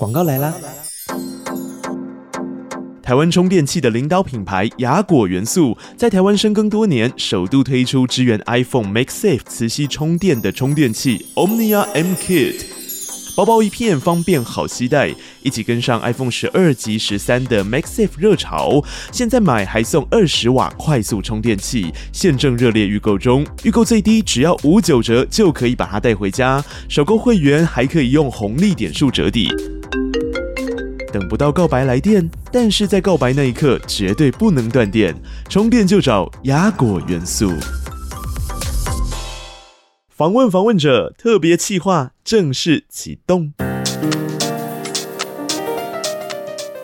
广告来啦！台湾充电器的领导品牌雅果元素，在台湾深耕多年，首度推出支援 iPhone Make Safe 磁吸充电的充电器 Omnia M Kit，薄薄一片，方便好携带，一起跟上 iPhone 十二及十三的 MagSafe 热潮。现在买还送二十瓦快速充电器，现正热烈预购中，预购最低只要五九折就可以把它带回家，首购会员还可以用红利点数折抵。等不到告白来电，但是在告白那一刻绝对不能断电，充电就找雅果元素。访问访问者特别企划正式启动。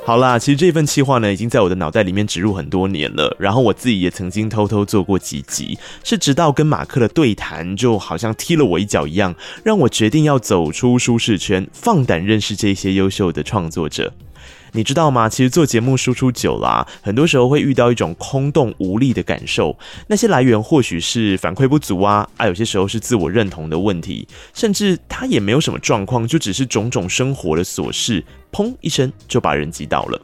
好啦，其实这份企划呢，已经在我的脑袋里面植入很多年了。然后我自己也曾经偷偷做过几集，是直到跟马克的对谈，就好像踢了我一脚一样，让我决定要走出舒适圈，放胆认识这些优秀的创作者。你知道吗？其实做节目输出久了，很多时候会遇到一种空洞无力的感受。那些来源或许是反馈不足啊，啊，有些时候是自我认同的问题，甚至他也没有什么状况，就只是种种生活的琐事，砰一声就把人击倒了。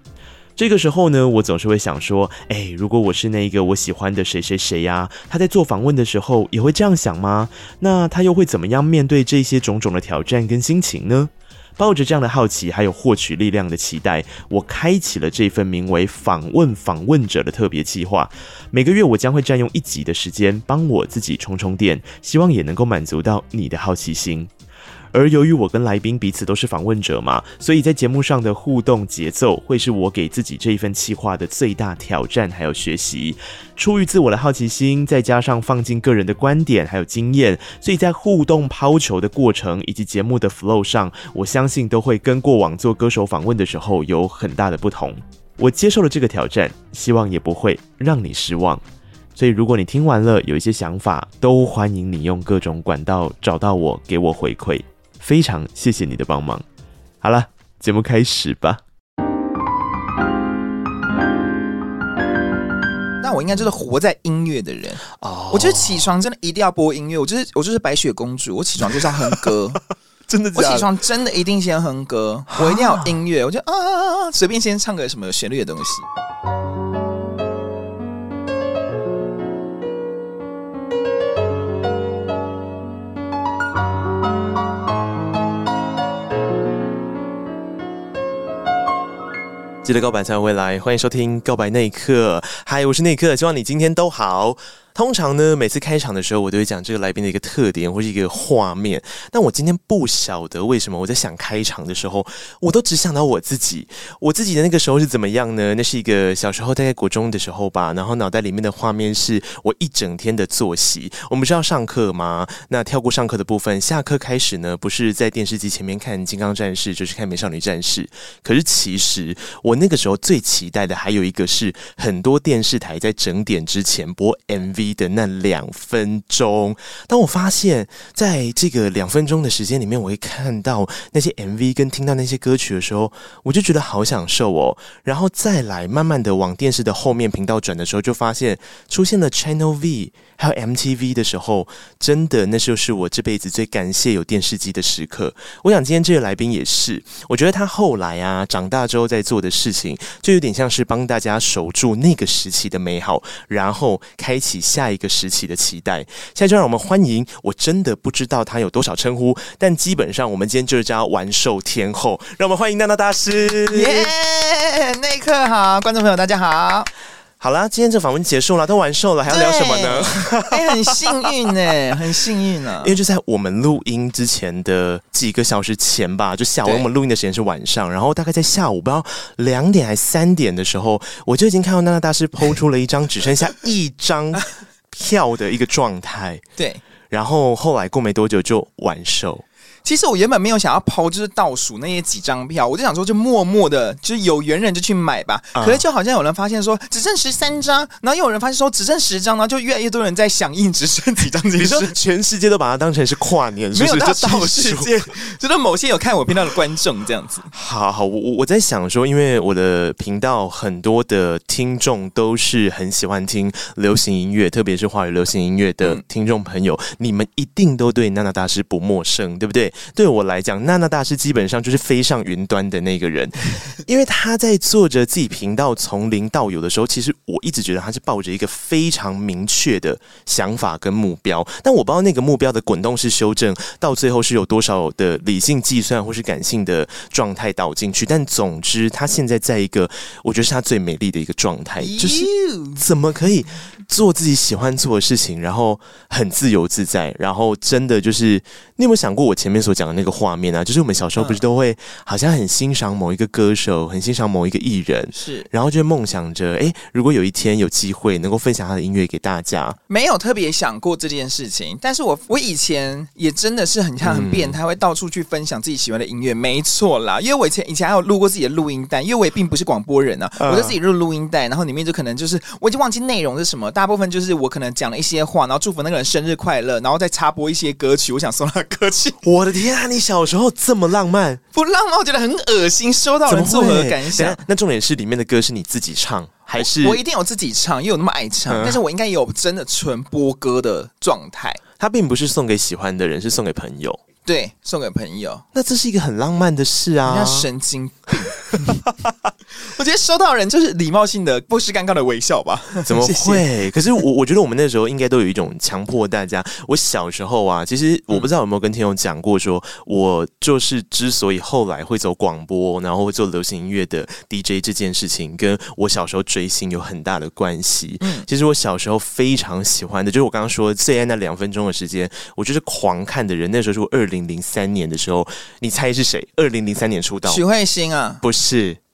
这个时候呢，我总是会想说，哎，如果我是那个我喜欢的谁谁谁呀，他在做访问的时候也会这样想吗？那他又会怎么样面对这些种种的挑战跟心情呢？抱着这样的好奇，还有获取力量的期待，我开启了这份名为“访问访问者”的特别计划。每个月，我将会占用一集的时间，帮我自己充充电，希望也能够满足到你的好奇心。而由于我跟来宾彼此都是访问者嘛，所以在节目上的互动节奏会是我给自己这一份企划的最大挑战，还有学习。出于自我的好奇心，再加上放进个人的观点还有经验，所以在互动抛球的过程以及节目的 flow 上，我相信都会跟过往做歌手访问的时候有很大的不同。我接受了这个挑战，希望也不会让你失望。所以如果你听完了有一些想法，都欢迎你用各种管道找到我，给我回馈。非常谢谢你的帮忙。好了，节目开始吧。那我应该就是活在音乐的人哦。我就是起床真的一定要播音乐，我就是我就是白雪公主，我起床就是要哼歌，真的，我起床真的一定先哼歌，我一定要有音乐，我就啊，随便先唱个什么旋律的东西。记得告白才有未来，欢迎收听告白那一刻。嗨，我是内克，希望你今天都好。通常呢，每次开场的时候，我都会讲这个来宾的一个特点或是一个画面。但我今天不晓得为什么，我在想开场的时候，我都只想到我自己。我自己的那个时候是怎么样呢？那是一个小时候，大概国中的时候吧。然后脑袋里面的画面是我一整天的作息。我们是要上课吗？那跳过上课的部分，下课开始呢，不是在电视机前面看《金刚战士》，就是看《美少女战士》。可是其实我那个时候最期待的还有一个是，很多电视台在整点之前播 MV。的那两分钟，当我发现在这个两分钟的时间里面，我会看到那些 MV 跟听到那些歌曲的时候，我就觉得好享受哦。然后再来慢慢的往电视的后面频道转的时候，就发现出现了 Channel V 还有 MTV 的时候，真的那就是我这辈子最感谢有电视机的时刻。我想今天这个来宾也是，我觉得他后来啊长大之后在做的事情，就有点像是帮大家守住那个时期的美好，然后开启。下一个时期的期待，现在就让我们欢迎。我真的不知道他有多少称呼，但基本上我们今天就是叫玩兽天后。让我们欢迎娜娜大师。耶，内克好，观众朋友大家好。好啦，今天这访问结束了，都完售了，还要聊什么呢？哎，很幸运呢，很幸运呢、啊。因为就在我们录音之前的几个小时前吧，就下午我们录音的时间是晚上，然后大概在下午不知道两点还三点的时候，我就已经看到娜娜大师 PO 出了一张只剩下一张票的一个状态。对，然后后来过没多久就完售。其实我原本没有想要抛，就是倒数那些几张票，我就想说，就默默的，就是有缘人就去买吧。可是就好像有人发现说只剩十三张，然后又有人发现说只剩十张，然后就越来越多人在响应只剩几张。你说全世界都把它当成是跨年，是不是？没有到倒世界，就是某些有看我频道的观众这样子。好好，我我我在想说，因为我的频道很多的听众都是很喜欢听流行音乐，特别是华语流行音乐的听众朋友，嗯、你们一定都对娜娜大师不陌生，对不对？对我来讲，娜娜大师基本上就是飞上云端的那个人，因为他在做着自己频道从零到有的时候，其实我一直觉得他是抱着一个非常明确的想法跟目标，但我不知道那个目标的滚动式修正到最后是有多少的理性计算或是感性的状态导进去，但总之他现在在一个我觉得是他最美丽的一个状态，就是怎么可以做自己喜欢做的事情，然后很自由自在，然后真的就是你有没有想过我前面所讲的那个画面啊？就是我们小时候不是都会好像很欣赏某一个歌手，很欣赏某一个艺人，是，然后就梦想着，哎，如果有一天有机会能够分享他的音乐给大家，没有特别想过这件事情，但是我我以前也真的是很像很变态，会到处去分享自己喜欢的音乐，没错啦，因为我以前以前还有录过自己的录音带，因为我也并不是广播人啊，我就自己录录音带，然后里面就可能就是我已经忘记内容是什么，大部分就是我可能讲了一些话，然后祝福那个人生日快乐，然后再插播一些歌曲，我想送他歌曲。我的天啊，你小时候这么浪漫？不浪漫，我觉得很恶心。收到人作何感想？那重点是里面的歌是你自己唱还是？我一定有自己唱，因为我那么爱唱，嗯、但是我应该也有真的纯播歌的状态。他并不是送给喜欢的人，是送给朋友。对，送给朋友。那这是一个很浪漫的事啊！人家神经病。我觉得收到人就是礼貌性的，不失尴尬的微笑吧？怎么会？可是我我觉得我们那时候应该都有一种强迫大家。我小时候啊，其实我不知道有没有跟听友讲过说，说我就是之所以后来会走广播，然后会做流行音乐的 DJ 这件事情，跟我小时候追星有很大的关系。嗯，其实我小时候非常喜欢的，就是我刚刚说最爱那两分钟的时间，我就是狂看的人。那时候是我二零零三年的时候，你猜是谁？二零零三年出道，许慧欣啊？不是。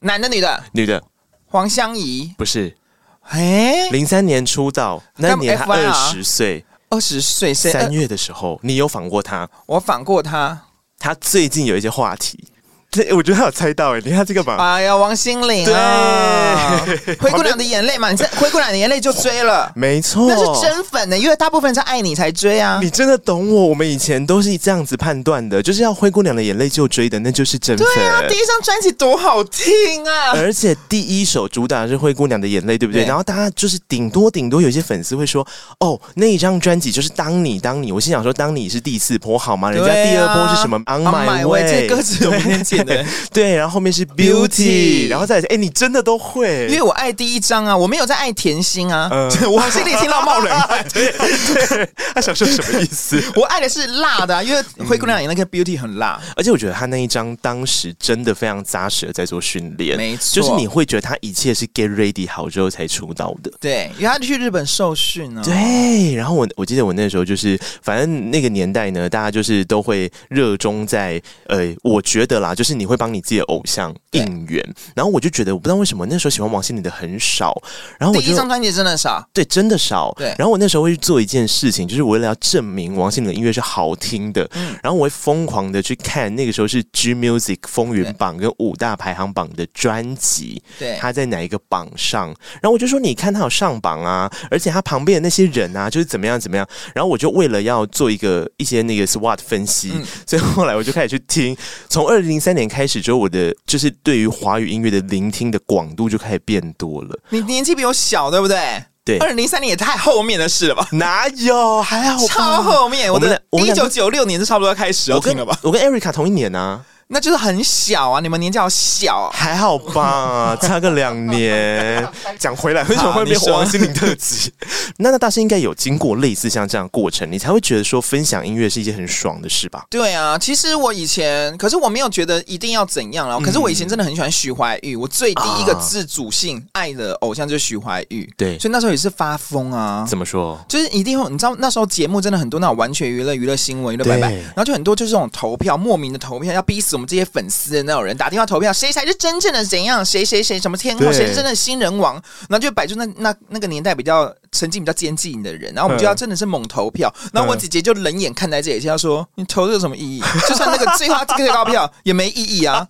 男的女的？女的，黄湘怡？不是，哎，零三年出道，那年她二十岁，二十岁三月的时候，你有访过他？我访过他，他最近有一些话题。对，我觉得他有猜到哎，你看这个吧。哎呀，王心凌啊，《灰姑娘的眼泪》嘛，你这《灰姑娘的眼泪》就追了，没错，那是真粉呢，因为大部分是爱你才追啊。你真的懂我，我们以前都是这样子判断的，就是要《灰姑娘的眼泪》就追的，那就是真粉。对啊，第一张专辑多好听啊！而且第一首主打是《灰姑娘的眼泪》，对不对？对，然后大家就是顶多顶多有些粉丝会说，哦，那一张专辑就是当你当你，我心想说，当你是第四波好吗？人家第二波是什么？On My Way，这歌词 对，然后后面是 Beauty，, 然后再来，哎，你真的都会？因为我爱第一张啊，我没有在爱甜心啊，嗯、我心里听到冒冷汗。对 对，他想说什么意思？我爱的是辣的、啊，因为灰姑娘演那个 Beauty 很辣，而且我觉得他那一张当时真的非常扎实的在做训练，没错，就是你会觉得他一切是 get ready 好之后才出道的。对，因为他去日本受训啊。对，然后我我记得我那时候就是，反正那个年代呢，大家就是都会热衷在，呃，我觉得啦，就是你会帮你自己的偶像应援，然后我就觉得我不知道为什么那时候喜欢王心凌的很少，然后我第一张专辑真的少，对，真的少。对，然后我那时候会去做一件事情，就是为了要证明王心凌的音乐是好听的，嗯，然后我会疯狂的去看那个时候是 G Music 风云榜跟五大排行榜的专辑，对，他在哪一个榜上，然后我就说你看他有上榜啊，而且他旁边的那些人啊，就是怎么样怎么样，然后我就为了要做一个一些那个 SWOT 分析，嗯，所以后来我就开始去听，从二零零三年开始之后，我的就是对于华语音乐的聆听的广度就开始变多了。你年纪比我小，对不对？对，二零零三年也太后面的事了吧？哪有？还好，超后面。我的一九九六年就差不多要开始要听了吧？我跟 Erica 同一年啊。那就是很小啊，你们年纪好小啊，还好吧，差个两年。讲回来，为什么会变王心凌特辑？那那大师应该有经过类似像这样过程，你才会觉得说分享音乐是一件很爽的事吧？对啊，其实我以前，可是我没有觉得一定要怎样啊。可是我以前真的很喜欢徐怀钰，我最第一个自主性爱的偶像就是徐怀钰。对，所以那时候也是发疯啊。怎么说？就是一定会，你知道那时候节目真的很多那种完全娱乐、娱乐新闻、娱乐拜拜，然后就很多就是这种投票，莫名的投票，要逼死我们这些粉丝的。那种人打电话投票，谁才是真正的怎样？谁谁谁什么天后？谁是真的新人王？然后就摆出那那那个年代比较曾经比较坚定的人，然后我们就要真的是猛投票。然后我姐姐就冷眼看待这一切，她说：“你投这有什么意义？就算那个最后最高票也没意义啊。”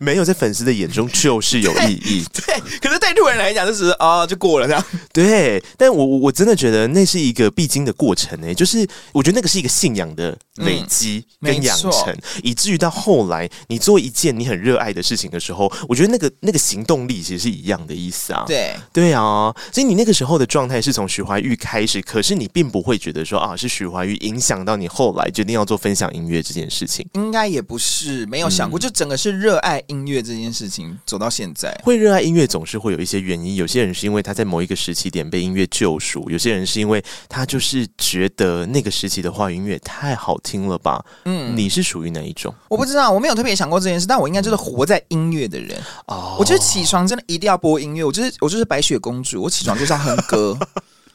没有，在粉丝的眼中就是有意义。对，对，可是对路人来讲就是啊、哦，就过了这样。对，但我我我真的觉得那是一个必经的过程呢。就是我觉得那个是一个信仰的累积跟养成，嗯、以至于到后来你做一件你很热爱的事情的时候，我觉得那个那个行动力其实是一样的意思啊。对，对啊，所以你那个时候的状态是从徐怀钰开始，可是你并不会觉得说啊，是徐怀钰影响到你后来决定要做分享音乐这件事情。应该也不是，没有想过，嗯、就整个是热爱音乐这件事情走到现在。会热爱音乐总是会有一些原因，有些人是因为他在某一个时期点被音乐救赎，有些人是因为他就是觉得那个时期的话语音乐太好听了吧。嗯，你是属于哪一种？我不知道，我没有特别想过这件事，但我应该就是活在音乐的人。哦，我觉得起床真的一定要播音乐，我就是我就是白雪公主，我起床就是要哼歌。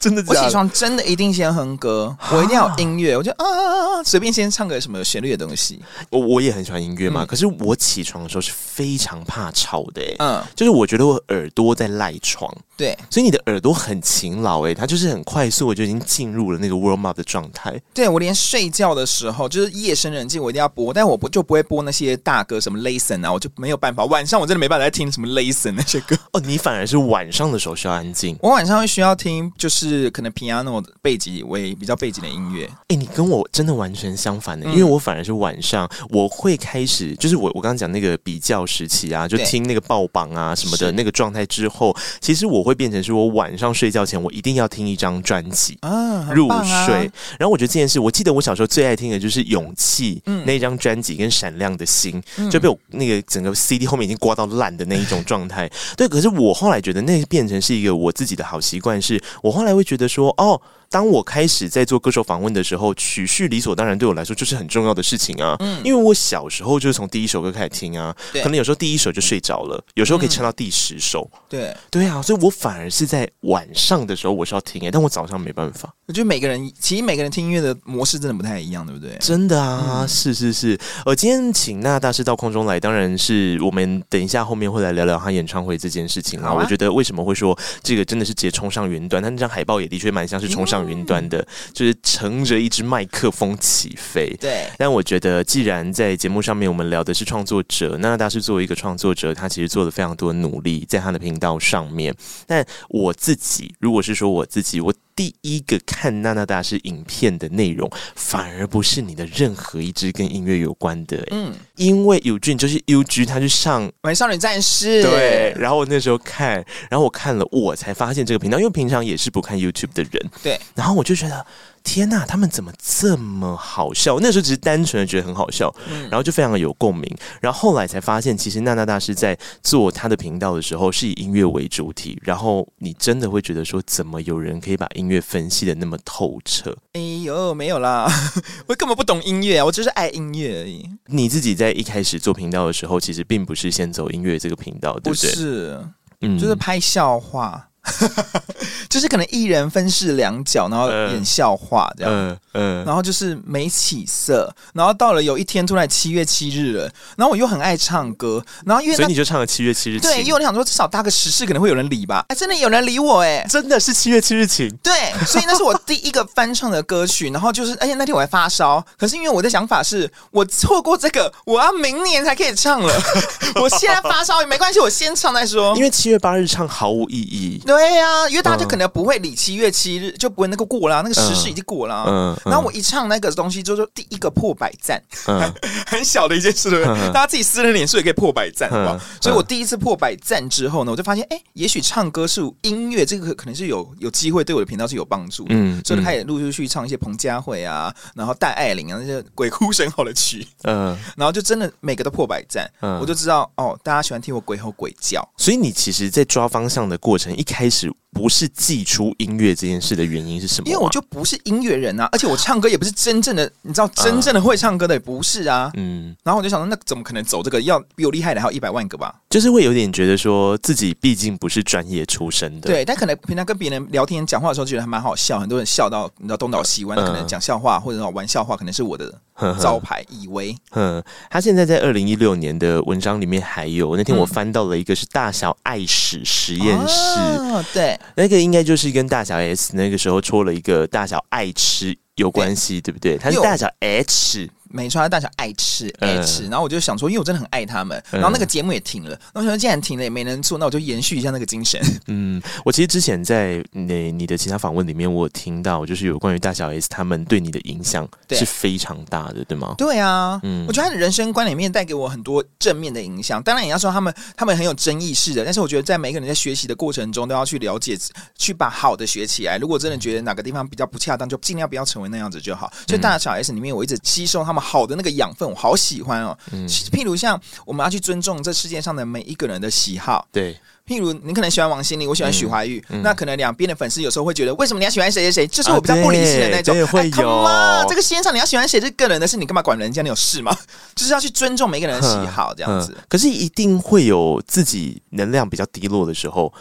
真的，我起床真的一定先哼歌，我一定要有音乐，我就啊啊啊，随便先唱个什么旋律的东西。我我也很喜欢音乐嘛，嗯、可是我起床的时候是非常怕吵的，嗯，就是我觉得我耳朵在赖床，对，所以你的耳朵很勤劳，哎，它就是很快速，我就已经进入了那个 warm up 的状态。对，我连睡觉的时候，就是夜深人静，我一定要播，但我不就不会播那些大歌，什么 Listen 啊，我就没有办法。晚上我真的没办法再听什么 Listen 那些歌。哦，你反而是晚上的时候需要安静，我晚上会需要听，就是可能 piano。背景为比较背景的音乐，哎、欸，你跟我真的完全相反的，嗯、因为我反而是晚上我会开始，就是我我刚刚讲那个比较时期啊，就听那个爆榜啊什么的那个状态之后，其实我会变成是我晚上睡觉前我一定要听一张专辑啊入睡。然后我觉得这件事，我记得我小时候最爱听的就是《勇气》那张专辑跟《闪亮的心》，嗯、就被我那个整个 CD 后面已经刮到烂的那一种状态。对，可是我后来觉得那变成是一个我自己的好习惯，是我后来会觉得说哦。当我开始在做歌手访问的时候，曲序理所当然对我来说就是很重要的事情啊。嗯，因为我小时候就是从第一首歌开始听啊，对可能有时候第一首就睡着了，有时候可以唱到第十首。嗯、对，对啊，所以我反而是在晚上的时候我是要听诶，但我早上没办法。我觉得每个人其实每个人听音乐的模式真的不太一样，对不对？真的啊，嗯、是是是。呃今天请娜娜大师到空中来，当然是我们等一下后面会来聊聊他演唱会这件事情啊。啊我觉得为什么会说这个真的是直接冲上云端？但那张海报也的确蛮像是冲上云端的。嗯就是乘着一支麦克风起飞，对。但我觉得，既然在节目上面我们聊的是创作者，娜娜大师作为一个创作者，他其实做了非常多努力在他的频道上面。但我自己，如果是说我自己，我第一个看娜娜大师影片的内容，反而不是你的任何一支跟音乐有关的，嗯，因为 Eugene 就是 UG，他去上《美少女战士》，对。然后我那时候看，然后我看了，我才发现这个频道，因为平常也是不看 YouTube 的人，对。然后我就觉得。天呐，他们怎么这么好笑？那时候只是单纯的觉得很好笑，嗯、然后就非常的有共鸣。然后后来才发现，其实娜娜大师在做他的频道的时候，是以音乐为主体。然后你真的会觉得说，怎么有人可以把音乐分析的那么透彻？哎呦，没有啦，我根本不懂音乐啊，我就是爱音乐而已。你自己在一开始做频道的时候，其实并不是先走音乐这个频道，对不对？不是，嗯，就是拍笑话。就是可能一人分饰两角，然后演笑话这样，嗯嗯，然后就是没起色，然后到了有一天突然七月七日了，然后我又很爱唱歌，然后因为所以你就唱了七月七日情，对，因为我想说至少搭个时事可能会有人理吧，哎，真的有人理我哎，真的是七月七日晴，对，所以那是我第一个翻唱的歌曲，然后就是而且那天我还发烧，可是因为我的想法是我错过这个，我要明年才可以唱了，我现在发烧也没关系，我先唱再说，因为七月八日唱毫无意义。对呀、啊，因为大家就可能不会理七月七日，就不会那个过了，那个时事已经过了。嗯，然后我一唱那个东西，就是第一个破百赞，嗯、很小的一件事，对不对？大家自己私人脸书也可以破百赞，好不好？所以我第一次破百赞之后呢，我就发现，哎，也许唱歌是音乐，这个可能是有有机会对我的频道是有帮助的。嗯，所以就开始陆陆续续唱一些彭佳慧啊，然后戴爱玲啊那些鬼哭神嚎的曲。嗯，然后就真的每个都破百赞，嗯，我就知道哦，大家喜欢听我鬼吼鬼叫。所以你其实，在抓方向的过程，一开始。不是寄出音乐这件事的原因是什么？因为我就不是音乐人啊，而且我唱歌也不是真正的，你知道，真正的会唱歌的也不是啊。嗯，然后我就想说，那怎么可能走这个？要比我厉害的还有一百万个吧？就是会有点觉得说自己毕竟不是专业出身的，对。但可能平常跟别人聊天讲话的时候，觉得还蛮好笑，很多人笑到你知道东倒西歪，可能讲笑话或者玩笑话，可能是我的 招牌。以为，嗯，他现在在二零一六年的文章里面还有，那天我翻到了一个是大小爱史实验室，哦对。那个应该就是跟大小 S 那个时候戳了一个大小爱吃有关系，对，不对？他是大小 H。没错，他大小爱吃爱吃，然后我就想说，因为我真的很爱他们，然后那个节目也停了，然后我想说既然停了也没人做，那我就延续一下那个精神。嗯，我其实之前在你你的其他访问里面，我有听到就是有关于大小 S 他们对你的影响是非常大的，对吗？对啊，嗯，我觉得他的人生观里面带给我很多正面的影响。当然也要说他们他们很有争议式的，但是我觉得在每个人在学习的过程中都要去了解，去把好的学起来。如果真的觉得哪个地方比较不恰当，就尽量不要成为那样子就好。所以大小 S 里面，我一直吸收他们好的那个养分。我好喜欢哦，嗯，譬如像我们要去尊重这世界上的每一个人的喜好，对。譬如你可能喜欢王心凌，我喜欢许怀玉，嗯嗯、那可能两边的粉丝有时候会觉得，为什么你要喜欢谁谁谁？就是我比较不理性的那种。啊、会有、哎、这个世界上你要喜欢谁是个人的事，你干嘛管人家？你有事吗？就是要去尊重每个人的喜好，这样子。可是一定会有自己能量比较低落的时候。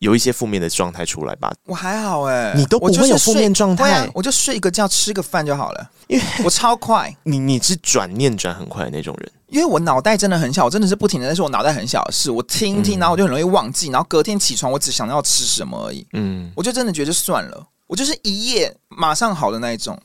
有一些负面的状态出来吧？我还好哎、欸，你都不会有负面状态、啊，我就睡一个觉，吃个饭就好了。因为我超快，你你是转念转很快的那种人。因为我脑袋真的很小，我真的是不停的在说我脑袋很小的事，我听一听，然后我就很容易忘记，然后隔天起床我只想要吃什么而已。嗯，我就真的觉得算了，我就是一夜马上好的那一种。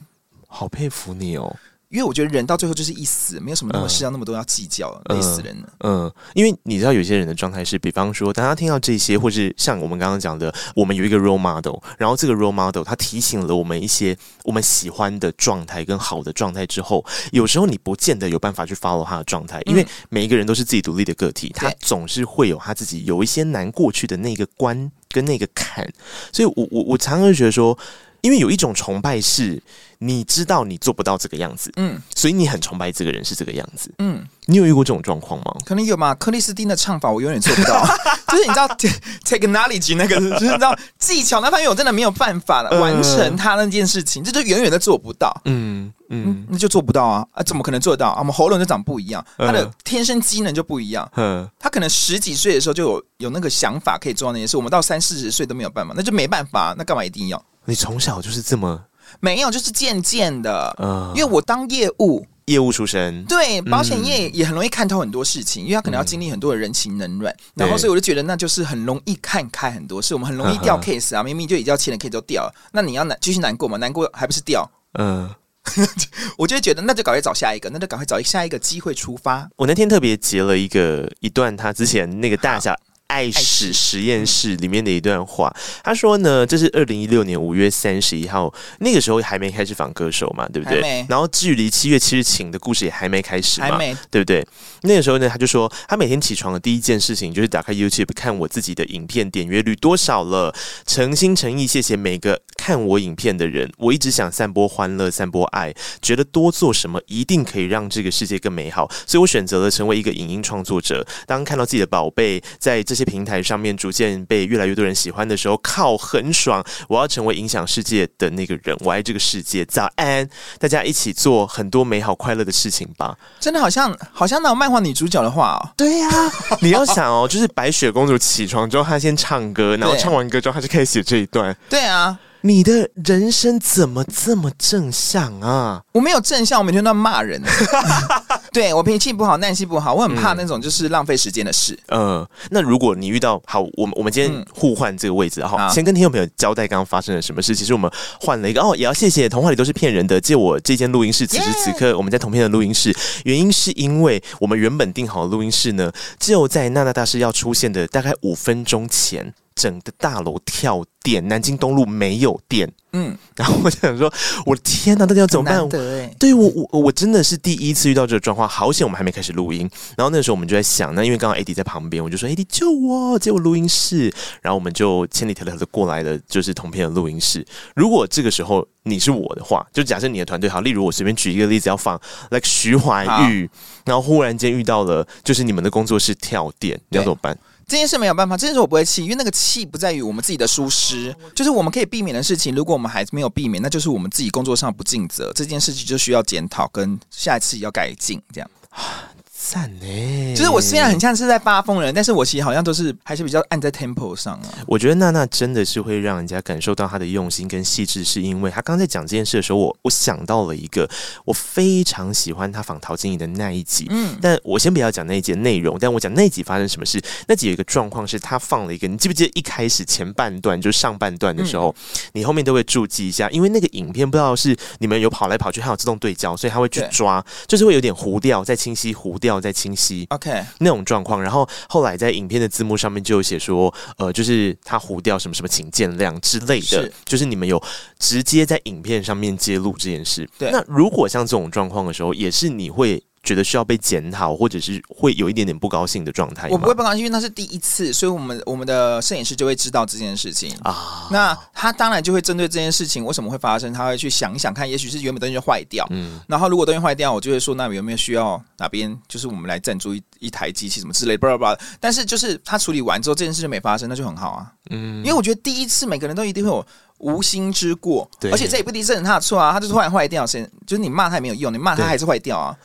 好佩服你哦。因为我觉得人到最后就是一死，没有什么那么事要那么多要计较，累、嗯、死人了。嗯，因为你知道有些人的状态是，比方说，当他听到这些，或是像我们刚刚讲的，我们有一个 role model，然后这个 role model 他提醒了我们一些我们喜欢的状态跟好的状态之后，有时候你不见得有办法去 follow 他的状态，因为每一个人都是自己独立的个体，他总是会有他自己有一些难过去的那个关跟那个坎，所以我我我常常觉得说。因为有一种崇拜是，你知道你做不到这个样子，嗯，所以你很崇拜这个人是这个样子，嗯，你有遇过这种状况吗？可能有嘛。克里斯汀的唱法我永远做不到，就是你知道 technology 那个，就是你知道技巧那方面我真的没有办法了，完成他那件事情，这就远远的做不到，嗯嗯，那就做不到啊啊，怎么可能做得到？啊？我们喉咙就长不一样，他的天生机能就不一样，嗯，他可能十几岁的时候就有有那个想法可以做到那件事，我们到三四十岁都没有办法，那就没办法，那干嘛一定要？你从小就是这么没有，就是渐渐的，嗯，因为我当业务，业务出身，对，保险业也很容易看透很多事情，因为他可能要经历很多的人情冷暖，然后所以我就觉得那就是很容易看开很多事，我们很容易掉 case 啊，明明就已经要签的 case 都掉了，那你要难继续难过嘛？难过还不是掉？嗯，我就觉得那就赶快找下一个，那就赶快找下一个机会出发。我那天特别截了一个一段他之前那个大侠。爱史实验室里面的一段话，他说呢，这是二零一六年五月三十一号，那个时候还没开始访歌手嘛，对不对？然后距离七月七日请的故事也还没开始嘛，对不对？那个时候呢，他就说，他每天起床的第一件事情就是打开 YouTube 看我自己的影片点阅率多少了，诚心诚意谢谢每个看我影片的人。我一直想散播欢乐，散播爱，觉得多做什么一定可以让这个世界更美好，所以我选择了成为一个影音创作者。当看到自己的宝贝在这这些平台上面逐渐被越来越多人喜欢的时候，靠，很爽！我要成为影响世界的那个人，我爱这个世界。早安，大家一起做很多美好快乐的事情吧！真的好像好像那种漫画女主角的话哦。对呀、啊，你要想哦，就是白雪公主起床之后，她先唱歌，然后唱完歌之后，她就开始写这一段。对啊。你的人生怎么这么正向啊？我没有正向，我每天都在骂人。对，我脾气不好，耐心不好，我很怕那种就是浪费时间的事。嗯、呃，那如果你遇到好，我们我们今天互换这个位置，好、嗯，先跟听众朋友交代刚刚发生了什么事。其实我们换了一个哦，也要谢谢童话里都是骗人的，借我这间录音室。此时此刻我们在同片的录音室，原因是因为我们原本定好的录音室呢，就在娜娜大师要出现的大概五分钟前。整个大楼跳电，南京东路没有电。嗯，然后我就想说，我的天哪，到底要怎么办？对我，我我真的是第一次遇到这个状况，好险我们还没开始录音。然后那时候我们就在想，那因为刚刚 AD 在旁边，我就说 AD 救我，借我录音室。然后我们就千里迢迢的过来了，就是同片的录音室。如果这个时候你是我的话，就假设你的团队好，例如我随便举一个例子，要放 like 徐怀钰，然后忽然间遇到了，就是你们的工作室跳电，你要怎么办？这件事没有办法，这件事我不会气，因为那个气不在于我们自己的疏失，就是我们可以避免的事情。如果我们还没有避免，那就是我们自己工作上不尽责。这件事情就需要检讨，跟下一次要改进。这样，赞呢！就是我虽然很像是在发疯人，但是我其实好像都是还是比较按在 tempo 上啊。我觉得娜娜真的是会让人家感受到她的用心跟细致，是因为她刚在讲这件事的时候，我我想到了一个我非常喜欢她访陶晶莹的那一集。嗯，但我先不要讲那一集内容，但我讲那一集发生什么事。那集有一个状况是，她放了一个，你记不记得一开始前半段就是上半段的时候，嗯、你后面都会注记一下，因为那个影片不知道是你们有跑来跑去，还有自动对焦，所以他会去抓，就是会有点糊掉，再清晰，糊掉再清晰。OK，那种状况。然后后来在影片的字幕上面就有写说，呃，就是他糊掉什么什么，请见谅之类的，是就是你们有直接在影片上面揭露这件事。对，那如果像这种状况的时候，也是你会。觉得需要被检讨，或者是会有一点点不高兴的状态。我不会不高兴，因为那是第一次，所以我们我们的摄影师就会知道这件事情啊。那他当然就会针对这件事情为什么会发生，他会去想一想看，也许是原本东西就坏掉。嗯，然后如果东西坏掉，我就会说，那有没有需要哪边就是我们来赞助一一台机器什么之类的，巴拉巴拉。但是就是他处理完之后，这件事就没发生，那就很好啊。嗯，因为我觉得第一次每个人都一定会有无心之过，对，而且这也不一定是他的错啊，他就是突然坏掉，先就是你骂他也没有用，你骂他还是坏掉啊。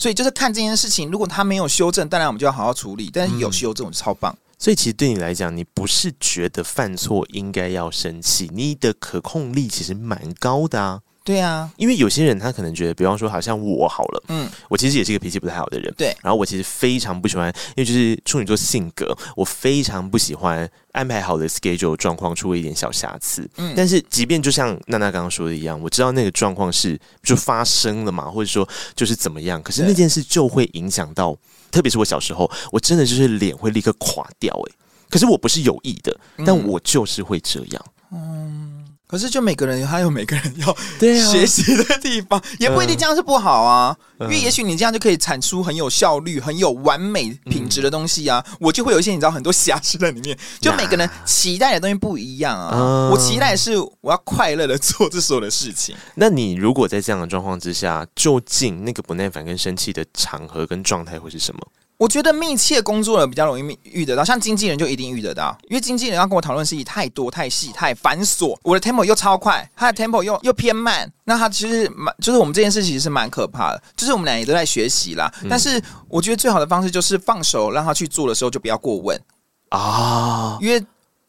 所以就是看这件事情，如果他没有修正，当然我们就要好好处理。但是有修正，超棒。所以其实对你来讲，你不是觉得犯错应该要生气，你的可控力其实蛮高的啊。对啊，因为有些人他可能觉得，比方说，好像我好了，嗯，我其实也是一个脾气不太好的人，对。然后我其实非常不喜欢，因为就是处女座性格，我非常不喜欢安排好的 schedule 状况出了一点小瑕疵。嗯，但是即便就像娜娜刚刚说的一样，我知道那个状况是就发生了嘛，或者说就是怎么样，可是那件事就会影响到，特别是我小时候，我真的就是脸会立刻垮掉，欸，哎，可是我不是有意的，但我就是会这样，嗯。可是，就每个人还有每个人要学习的地方，啊、也不一定这样是不好啊。嗯、因为也许你这样就可以产出很有效率、很有完美品质的东西啊。嗯、我就会有一些你知道很多瑕疵在里面。就每个人期待的东西不一样啊。嗯、我期待的是我要快乐的做这所有的事情。那你如果在这样的状况之下，究竟那个不耐烦跟生气的场合跟状态会是什么？我觉得密切工作的比较容易遇得到，像经纪人就一定遇得到，因为经纪人要跟我讨论事情太多、太细、太繁琐，我的 tempo 又超快，他的 tempo 又又偏慢，那他其实蛮，就是我们这件事情是蛮可怕的，就是我们俩也都在学习啦。嗯、但是我觉得最好的方式就是放手让他去做的时候就不要过问啊，因为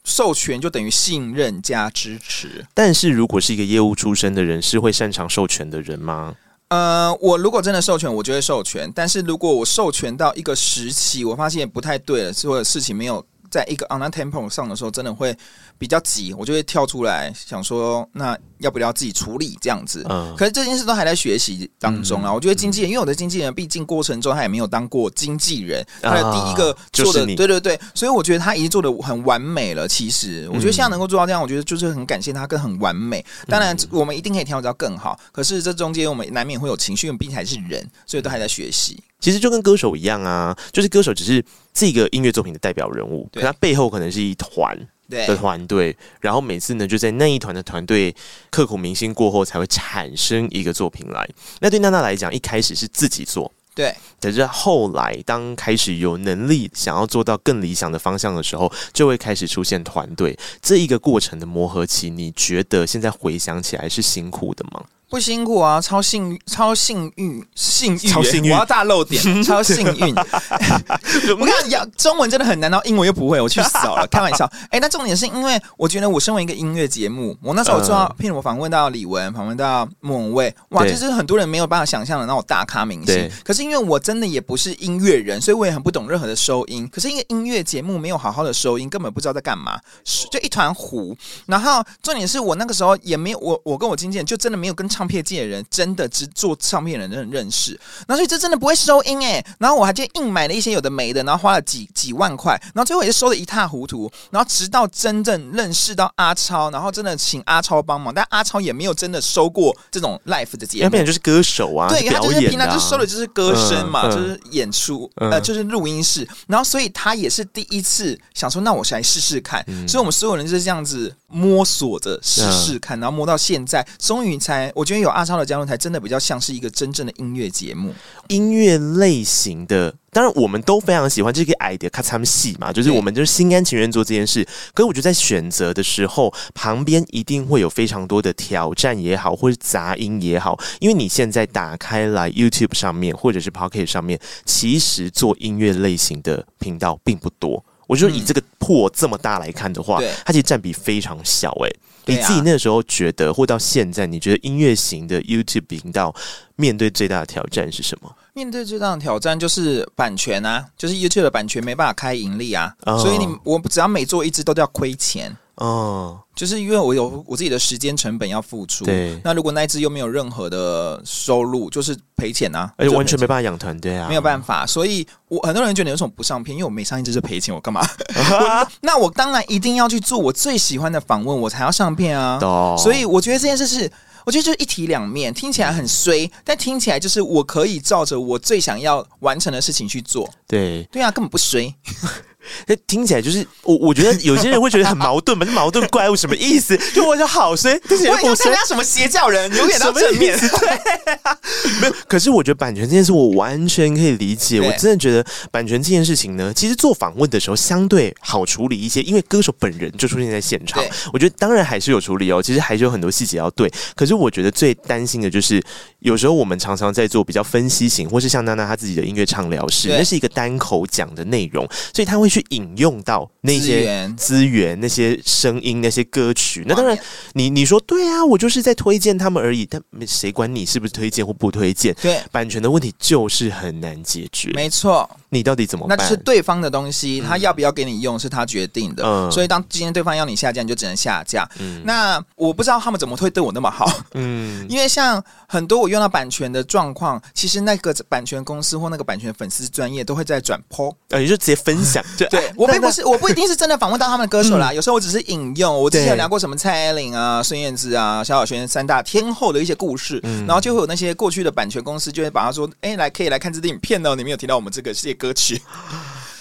授权就等于信任加支持。但是如果是一个业务出身的人，是会擅长授权的人吗？呃，我如果真的授权，我就会授权。但是如果我授权到一个时期，我发现不太对了，或者事情没有。在一个 on a tempo 上的时候，真的会比较急，我就会跳出来想说，那要不要自己处理这样子？嗯，可是这件事都还在学习当中啊。嗯、我觉得经纪人，因为我的经纪人毕竟过程中他也没有当过经纪人，他的第一个做的，对对对，所以我觉得他已经做的很完美了。其实，我觉得现在能够做到这样，我觉得就是很感谢他，更很完美。当然，我们一定可以调整到更好。可是这中间我们难免会有情绪，因为毕竟还是人，所以都还在学习。其实就跟歌手一样啊，就是歌手只是这个音乐作品的代表人物，他背后可能是一团的团队，然后每次呢就在那一团的团队刻苦铭心过后，才会产生一个作品来。那对娜娜来讲，一开始是自己做，对，可是后来当开始有能力想要做到更理想的方向的时候，就会开始出现团队。这一个过程的磨合期，你觉得现在回想起来是辛苦的吗？不辛苦啊，超幸超幸运，幸运，超幸运，我要大漏点，超幸运。我看讲中文真的很难，然后英文又不会，我去死了，开玩笑。哎、欸，那重点是因为我觉得我身为一个音乐节目，我那时候做到，譬如我访问到李玟，访问到莫文蔚，哇，就是很多人没有办法想象的那种大咖明星。可是因为我真的也不是音乐人，所以我也很不懂任何的收音。可是因为音乐节目没有好好的收音，根本不知道在干嘛，就一团糊。然后重点是我那个时候也没有，我我跟我经纪人就真的没有跟唱。唱片界的人真的只做唱片人的人认识，然后所以这真的不会收音哎，然后我还就硬买了一些有的没的，然后花了几几万块，然后最后也是收的一塌糊涂，然后直到真正认识到阿超，然后真的请阿超帮忙，但阿超也没有真的收过这种 live 的节目，要不然就是歌手啊，对，啊、他就是平常就收的就是歌声嘛，嗯嗯、就是演出，嗯、呃，就是录音室，然后所以他也是第一次想说，那我来试试看，嗯、所以我们所有人就是这样子摸索着试试看，然后摸到现在，终于才我。觉得有阿超的加入，才真的比较像是一个真正的音乐节目，音乐类型的。当然，我们都非常喜欢这个 idea，咔嚓戏嘛，就是我们就是心甘情愿做这件事。可是我觉得在选择的时候，旁边一定会有非常多的挑战也好，或是杂音也好。因为你现在打开来 YouTube 上面，或者是 Pocket 上面，其实做音乐类型的频道并不多。我觉得以这个破这么大来看的话，嗯、它其实占比非常小、欸。诶，你自己那个时候觉得，或到现在，你觉得音乐型的 YouTube 频道面对最大的挑战是什么？面对最大的挑战就是版权啊，就是 YouTube 的版权没办法开盈利啊，oh. 所以你我只要每做一支都要亏钱哦，oh. 就是因为我有我自己的时间成本要付出，对，那如果那一支又没有任何的收入，就是赔钱啊，而且完全没办法养团队啊，没有办法，所以我很多人觉得你为什么不上片？因为我每上一只是赔钱，我干嘛？那我当然一定要去做我最喜欢的访问，我才要上片啊，oh. 所以我觉得这件事是。我觉得就是一体两面，听起来很衰，但听起来就是我可以照着我最想要完成的事情去做。对，对啊，根本不衰。那听起来就是我，我觉得有些人会觉得很矛盾嘛，这矛盾怪物什么意思？就我就好衰，我也要参加什么邪教人，永远到正面。对，没有。可是我觉得版权这件事，我完全可以理解。我真的觉得版权这件事情呢，其实做访问的时候相对好处理一些，因为歌手本人就出现在现场。我觉得当然还是有处理哦，其实还是有很多细节要对。可是我觉得最担心的就是，有时候我们常常在做比较分析型，或是像娜娜她自己的音乐畅聊室，那是一个单口讲的内容，所以他会去引用到那些资源、那些声音、那些歌曲。那当然你，你你说对啊，我就是在推荐他们而已。但谁管你是不是推荐或不推荐？对，版权的问题就是很难解决。没错，你到底怎么办？那就是对方的东西，他要不要给你用是他决定的。嗯，所以当今天对方要你下架，你就只能下架。嗯，那我不知道他们怎么会对我那么好。嗯，因为像很多我用到版权的状况，其实那个版权公司或那个版权粉丝专业都会在转 po，呃，你就直接分享。就对我。并不是，我不一定是真的访问到他们的歌手啦。嗯、有时候我只是引用，我之前有聊过什么蔡依林啊、孙燕姿啊、萧亚轩三大天后的一些故事，嗯、然后就会有那些过去的版权公司就会把他说：“哎、欸，来可以来看这支影片哦，你没有提到我们这个这些歌曲，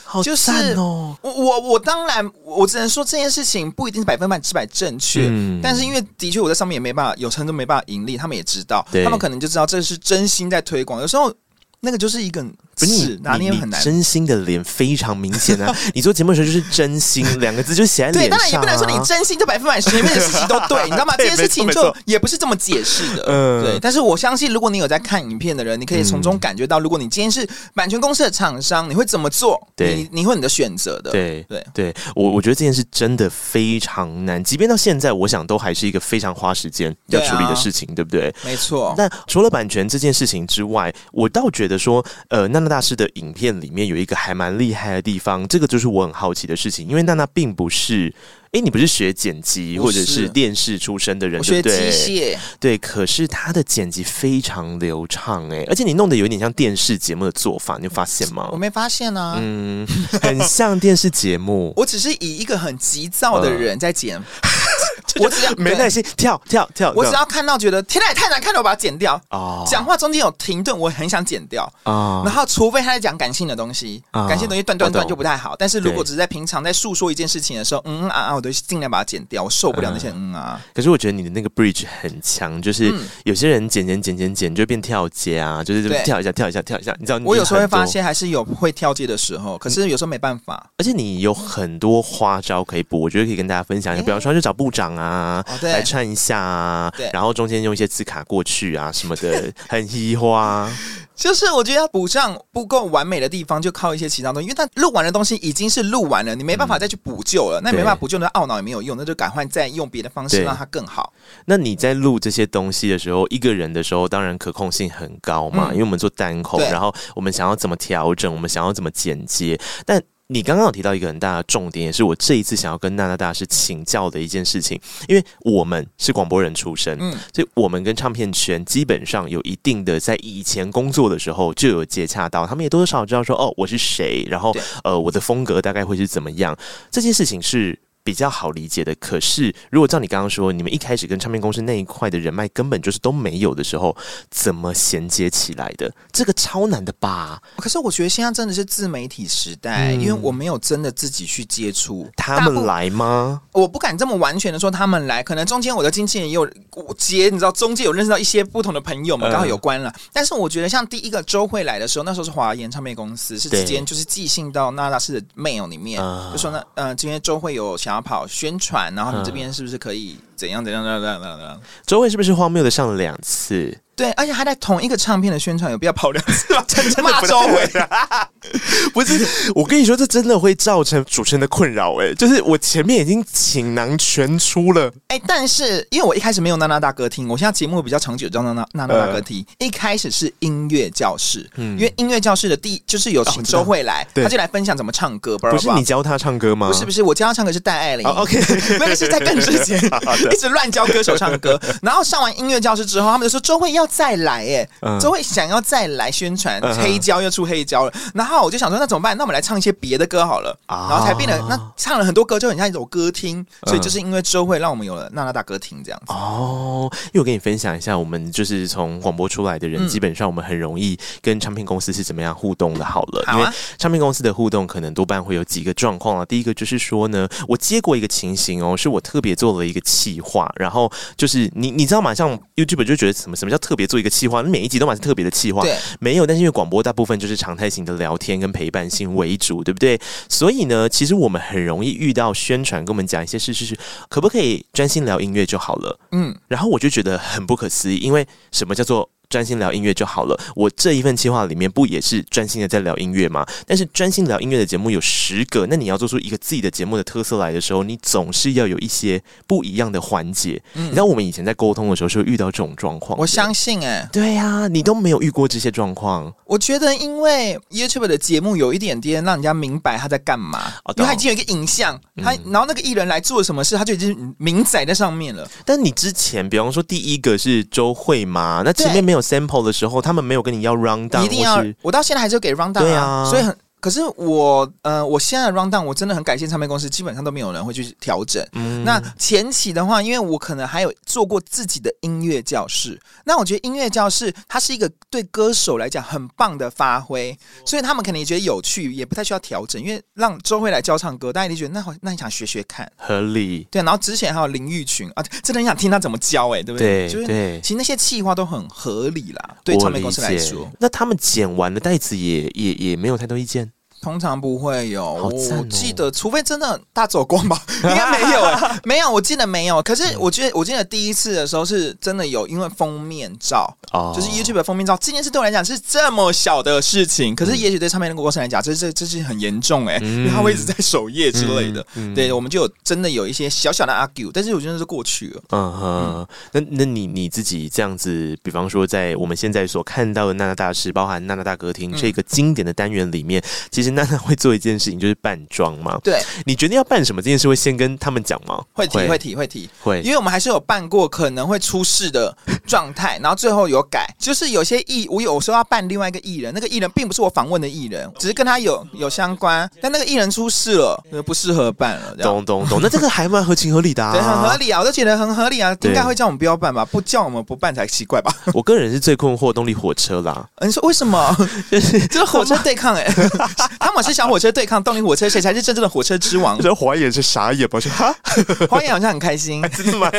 好哦。就是”我我我当然我只能说这件事情不一定是百分百之百正确，嗯、但是因为的确我在上面也没办法，有程度没办法盈利，他们也知道，他们可能就知道这是真心在推广。有时候那个就是一个。不是你拿捏很难，真心的脸非常明显啊！你做节目的时候就是真心两个字就写在脸上。对，当然也不能说你真心就百分百前面的事情都对，你知道吗？这件事情就也不是这么解释的。嗯，对。但是我相信，如果你有在看影片的人，你可以从中感觉到，如果你今天是版权公司的厂商，你会怎么做？对，你你会你的选择的。对对对，我我觉得这件事真的非常难，即便到现在，我想都还是一个非常花时间要处理的事情，对不对？没错。那除了版权这件事情之外，我倒觉得说，呃，娜娜大师的影片。里面有一个还蛮厉害的地方，这个就是我很好奇的事情，因为娜娜并不是，哎，你不是学剪辑或者是电视出身的人，对不对？机械，对，可是他的剪辑非常流畅，哎，而且你弄得有点像电视节目的做法，你有发现吗？我没发现啊，嗯，很像电视节目，我只是以一个很急躁的人在剪。嗯 我只要没耐心，跳跳跳。我只要看到觉得天哪，也太难看了，我把它剪掉。哦，讲话中间有停顿，我很想剪掉。哦，然后除非他在讲感性的东西，感性东西断断断就不太好。但是如果只是在平常在诉说一件事情的时候，嗯啊啊，我都尽量把它剪掉。我受不了那些嗯啊。可是我觉得你的那个 bridge 很强，就是有些人剪剪剪剪剪就变跳接啊，就是跳一下跳一下跳一下。你知道，我有时候会发现还是有会跳接的时候，可是有时候没办法。而且你有很多花招可以补，我觉得可以跟大家分享一下。比方说，去找部长啊。哦、来串一下啊，对，然后中间用一些字卡过去啊什么的，很移花。就是我觉得要补上不够完美的地方，就靠一些其他东西，因为他录完的东西已经是录完了，你没办法再去补救了，嗯、那没办法补救，那懊恼也没有用，那就赶快再用别的方式让它更好。那你在录这些东西的时候，一个人的时候，当然可控性很高嘛，嗯、因为我们做单口，然后我们想要怎么调整，我们想要怎么剪接，但。你刚刚有提到一个很大的重点，也是我这一次想要跟娜娜大师请教的一件事情，因为我们是广播人出身，嗯，所以我们跟唱片圈基本上有一定的在以前工作的时候就有接洽到，他们也多多少少知道说，哦，我是谁，然后呃，我的风格大概会是怎么样，这件事情是比较好理解的。可是，如果照你刚刚说，你们一开始跟唱片公司那一块的人脉根本就是都没有的时候，怎么衔接起来的？这个超难的吧？可是我觉得现在真的是自媒体时代，嗯、因为我没有真的自己去接触他们来吗？我不敢这么完全的说他们来，可能中间我的经纪人也有接，你知道中间有认识到一些不同的朋友嘛，刚好有关了。嗯、但是我觉得像第一个周慧来的时候，那时候是华研唱片公司，是直接就是寄信到娜娜氏的 mail 里面，就说呢，呃，今天周慧有想要跑宣传，然后你这边是不是可以怎样怎样怎样怎样怎样？周慧是不是荒谬的上了两次？对，而且还在同一个唱片的宣传，有必要跑两次吗？真的骂周慧？不是，我跟你说，这真的会造成主持人的困扰。哎，就是我前面已经倾囊全出了。哎，但是因为我一开始没有娜娜大哥听，我现在节目比较长久，叫娜娜娜娜大哥听。呃、一开始是音乐教室，嗯，因为音乐教室的第一就是有请周慧来，哦、他就来分享怎么唱歌。不是你教他唱歌吗？不是，不是，我教他唱歌是戴爱玲。哦、OK，那个是在更之前，一直乱教歌手唱歌。然后上完音乐教室之后，他们就说周慧要再来，哎，嗯、周慧想要再来宣传，嗯、黑胶又出黑胶了。然后我就想说，那怎么办？那我们来唱一些别的歌好了。啊、然后才变得那唱了很多歌，就很像一种歌厅。所以就是因为周慧，让我们有了娜娜大歌厅这样子。哦，因为我跟你分享一下，我们就是从广播出来的人，嗯、基本上我们很容易跟唱片公司是怎么样互动的。好了，好啊、因为唱片公司的互动可能多半会有几个状况啊。第一个就是说呢，我接过一个情形哦，是我特别做了一个企划，然后就是你你知道吗？像 YouTube 就觉得什么什么叫特别做一个企划？每一集都蛮是特别的企划，对，没有。但是因为广播大部分就是常态型的聊天跟陪伴性为主，对不对？所以呢，其实我们很容易遇到宣传跟我们讲一些事，事是可不可以专心聊音乐就好了？嗯，然后我就觉得很不可思议，因为什么叫做？专心聊音乐就好了。我这一份计划里面不也是专心的在聊音乐吗？但是专心聊音乐的节目有十个，那你要做出一个自己的节目的特色来的时候，你总是要有一些不一样的环节。嗯、你知道我们以前在沟通的时候是会遇到这种状况。我相信、欸，哎，对呀、啊，你都没有遇过这些状况。我觉得，因为 YouTube 的节目有一点点让人家明白他在干嘛，哦、因为他已经有一个影像，他、嗯、然后那个艺人来做什么事，他就已经明载在上面了。但你之前，比方说第一个是周慧嘛，那前面没有 sample 的时候，他们没有跟你要 round down，一定要，我到现在还是给 rundown，对啊，所以很。可是我呃，我现在的 rundown 我真的很感谢唱片公司，基本上都没有人会去调整。嗯、那前期的话，因为我可能还有做过自己的音乐教室，那我觉得音乐教室它是一个对歌手来讲很棒的发挥，所以他们可能也觉得有趣，也不太需要调整。因为让周慧来教唱歌，大家就觉得那好，那你想学学看，合理。对，然后之前还有林玉群啊，真的很想听他怎么教、欸，哎，对不对？对，就是对其实那些企划都很合理啦，对唱片公司来说。那他们剪完的带子也也也没有太多意见。通常不会有，哦、我记得，除非真的大走光吧，应该没有、欸，没有，我记得没有。可是我记得，我记得第一次的时候是真的有，因为封面照，哦、就是 YouTube 的封面照这件事对我来讲是这么小的事情，可是也许对唱片那个公司来讲，这这这是很严重哎、欸，嗯、因为他会一直在首页之类的。嗯嗯、对，我们就有真的有一些小小的 argue，但是我觉得是过去了。嗯哼，嗯。那那你你自己这样子，比方说在我们现在所看到的娜娜大师，包含娜娜大歌厅、嗯、这个经典的单元里面，其实娜娜会做一件。事情就是扮装嘛？对，你决定要扮什么？这件事会先跟他们讲吗？会提，会提，会提，会。因为我们还是有办过可能会出事的状态，然后最后有改。就是有些艺，我有时候要扮另外一个艺人，那个艺人并不是我访问的艺人，只是跟他有有相关，但那个艺人出事了，不适合办了。懂懂懂，那这个还蛮合情合理的啊，对，很合理啊，我都觉得很合理啊，应该会叫我们不要办吧？不叫我们不办才奇怪吧？我个人是最困惑动力火车啦。你说为什么？就 是这个火车对抗哎，他们是小火车对抗动力火车，谁才是真正的火车之王？这华眼是傻眼吧？是哈，华眼好像很开心，真的吗？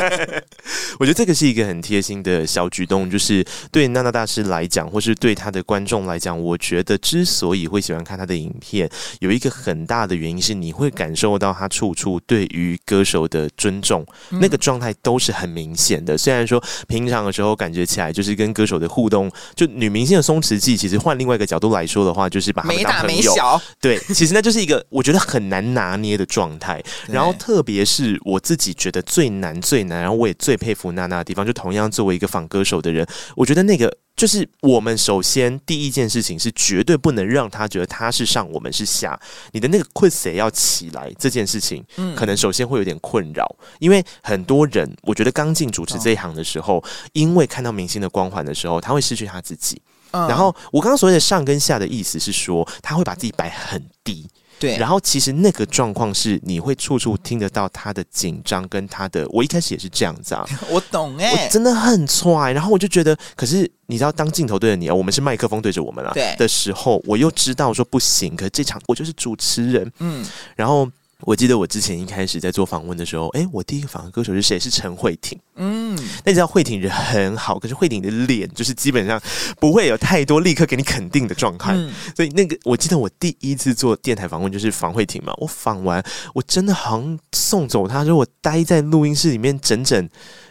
我觉得这个是一个很贴心的小举动，就是对娜娜大师来讲，或是对他的观众来讲，我觉得之所以会喜欢看他的影片，有一个很大的原因是，你会感受到他处处对于歌手的尊重，嗯、那个状态都是很明显的。虽然说平常的时候感觉起来就是跟歌手的互动，就女明星的松弛剂，其实换另外一个角度来说的话，就是把他们当朋友。没大没小。对，其实那就是一个我觉得很难拿捏的状态。然后特别是我自己觉得最难最难，然后我也最佩服娜娜的地方，就同样作为一个仿歌手的人，我觉得那个。就是我们首先第一件事情是绝对不能让他觉得他是上，我们是下。你的那个困谁要起来这件事情，嗯，可能首先会有点困扰，因为很多人我觉得刚进主持这一行的时候，因为看到明星的光环的时候，他会失去他自己。嗯、然后我刚刚所谓的上跟下的意思是说，他会把自己摆很低。对，然后其实那个状况是你会处处听得到他的紧张跟他的，我一开始也是这样子啊，我懂哎、欸，我真的很踹，然后我就觉得，可是你知道，当镜头对着你啊，我们是麦克风对着我们了，对。的时候，我又知道说不行，可是这场我就是主持人，嗯，然后。我记得我之前一开始在做访问的时候，哎，我第一个访问歌手是谁？是陈慧婷。嗯，那你知道慧婷人很好，可是慧婷的脸就是基本上不会有太多立刻给你肯定的状态。嗯、所以那个我记得我第一次做电台访问就是访慧婷嘛，我访完我真的好像送走她，说我待在录音室里面整整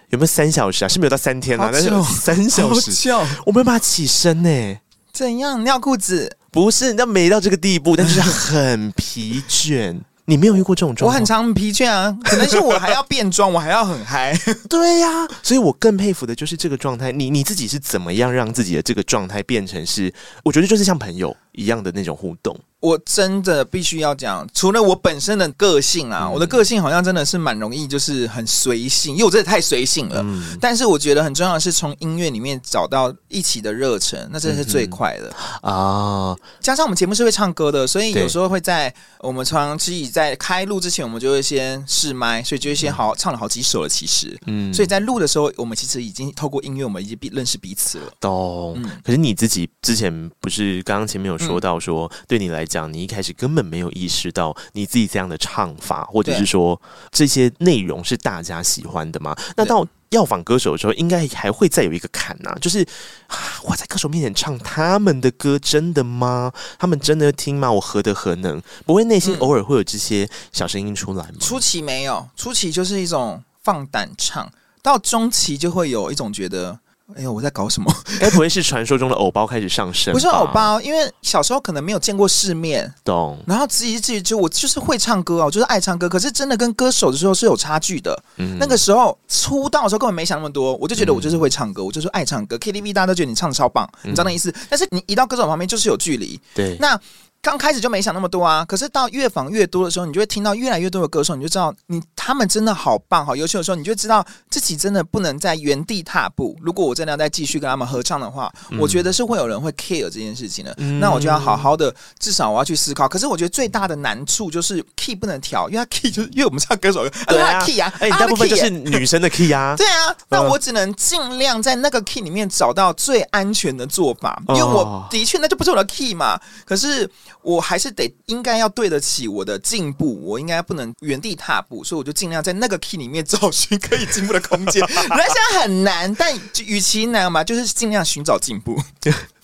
有没有三小时啊？是没有到三天啊，但是三小时，我没有办法起身呢、欸。怎样尿裤子？不是，那没到这个地步，但是很疲倦。你没有遇过这种状况？我很常疲倦啊，可能是我还要变装，我还要很嗨。对呀、啊，所以我更佩服的就是这个状态。你你自己是怎么样让自己的这个状态变成是？我觉得就是像朋友一样的那种互动。我真的必须要讲，除了我本身的个性啊，嗯、我的个性好像真的是蛮容易，就是很随性，因为我真的太随性了。嗯、但是我觉得很重要的是从音乐里面找到一起的热忱，那真的是最快的啊。加上我们节目是会唱歌的，所以有时候会在我们常自己在开录之前，我们就会先试麦，所以就会先好唱了好几首了。其实，嗯，所以在录的时候，我们其实已经透过音乐，我们已经彼认识彼此了。懂。嗯、可是你自己之前不是刚刚前面有说到说，嗯、对你来讲，你一开始根本没有意识到你自己这样的唱法，或者是说这些内容是大家喜欢的吗？那到要访歌手的时候，应该还会再有一个坎呐、啊，就是我在歌手面前唱他们的歌，真的吗？他们真的听吗？我何德何能？不会内心偶尔会有这些小声音出来吗？初期没有，初期就是一种放胆唱，到中期就会有一种觉得。哎呦，我在搞什么？该不会是传说中的偶包开始上升？不是偶包，因为小时候可能没有见过世面，懂。然后自己自己就我就是会唱歌啊，我就是爱唱歌。可是真的跟歌手的时候是有差距的。嗯，那个时候出道的时候根本没想那么多，我就觉得我就是会唱歌，嗯、我就是爱唱歌。KTV 大家都觉得你唱的超棒，你知道那意思？嗯、但是你一到歌手旁边就是有距离。对，那。刚开始就没想那么多啊，可是到越访越多的时候，你就会听到越来越多的歌手，你就知道你他们真的好棒好优秀的时候，你就知道自己真的不能在原地踏步。如果我真的要再继续跟他们合唱的话，嗯、我觉得是会有人会 care 这件事情的。嗯、那我就要好好的，至少我要去思考。可是我觉得最大的难处就是 key 不能调，因为他 key 就是因为我们唱 歌手，对啊，key 啊，哎，大部分就是女生的 key 啊，对啊，那我只能尽量在那个 key 里面找到最安全的做法，因为我的确那就不是我的 key 嘛。可是我还是得。应该要对得起我的进步，我应该不能原地踏步，所以我就尽量在那个 key 里面找寻可以进步的空间。原来现在很难，但与其难嘛，就是尽量寻找进步。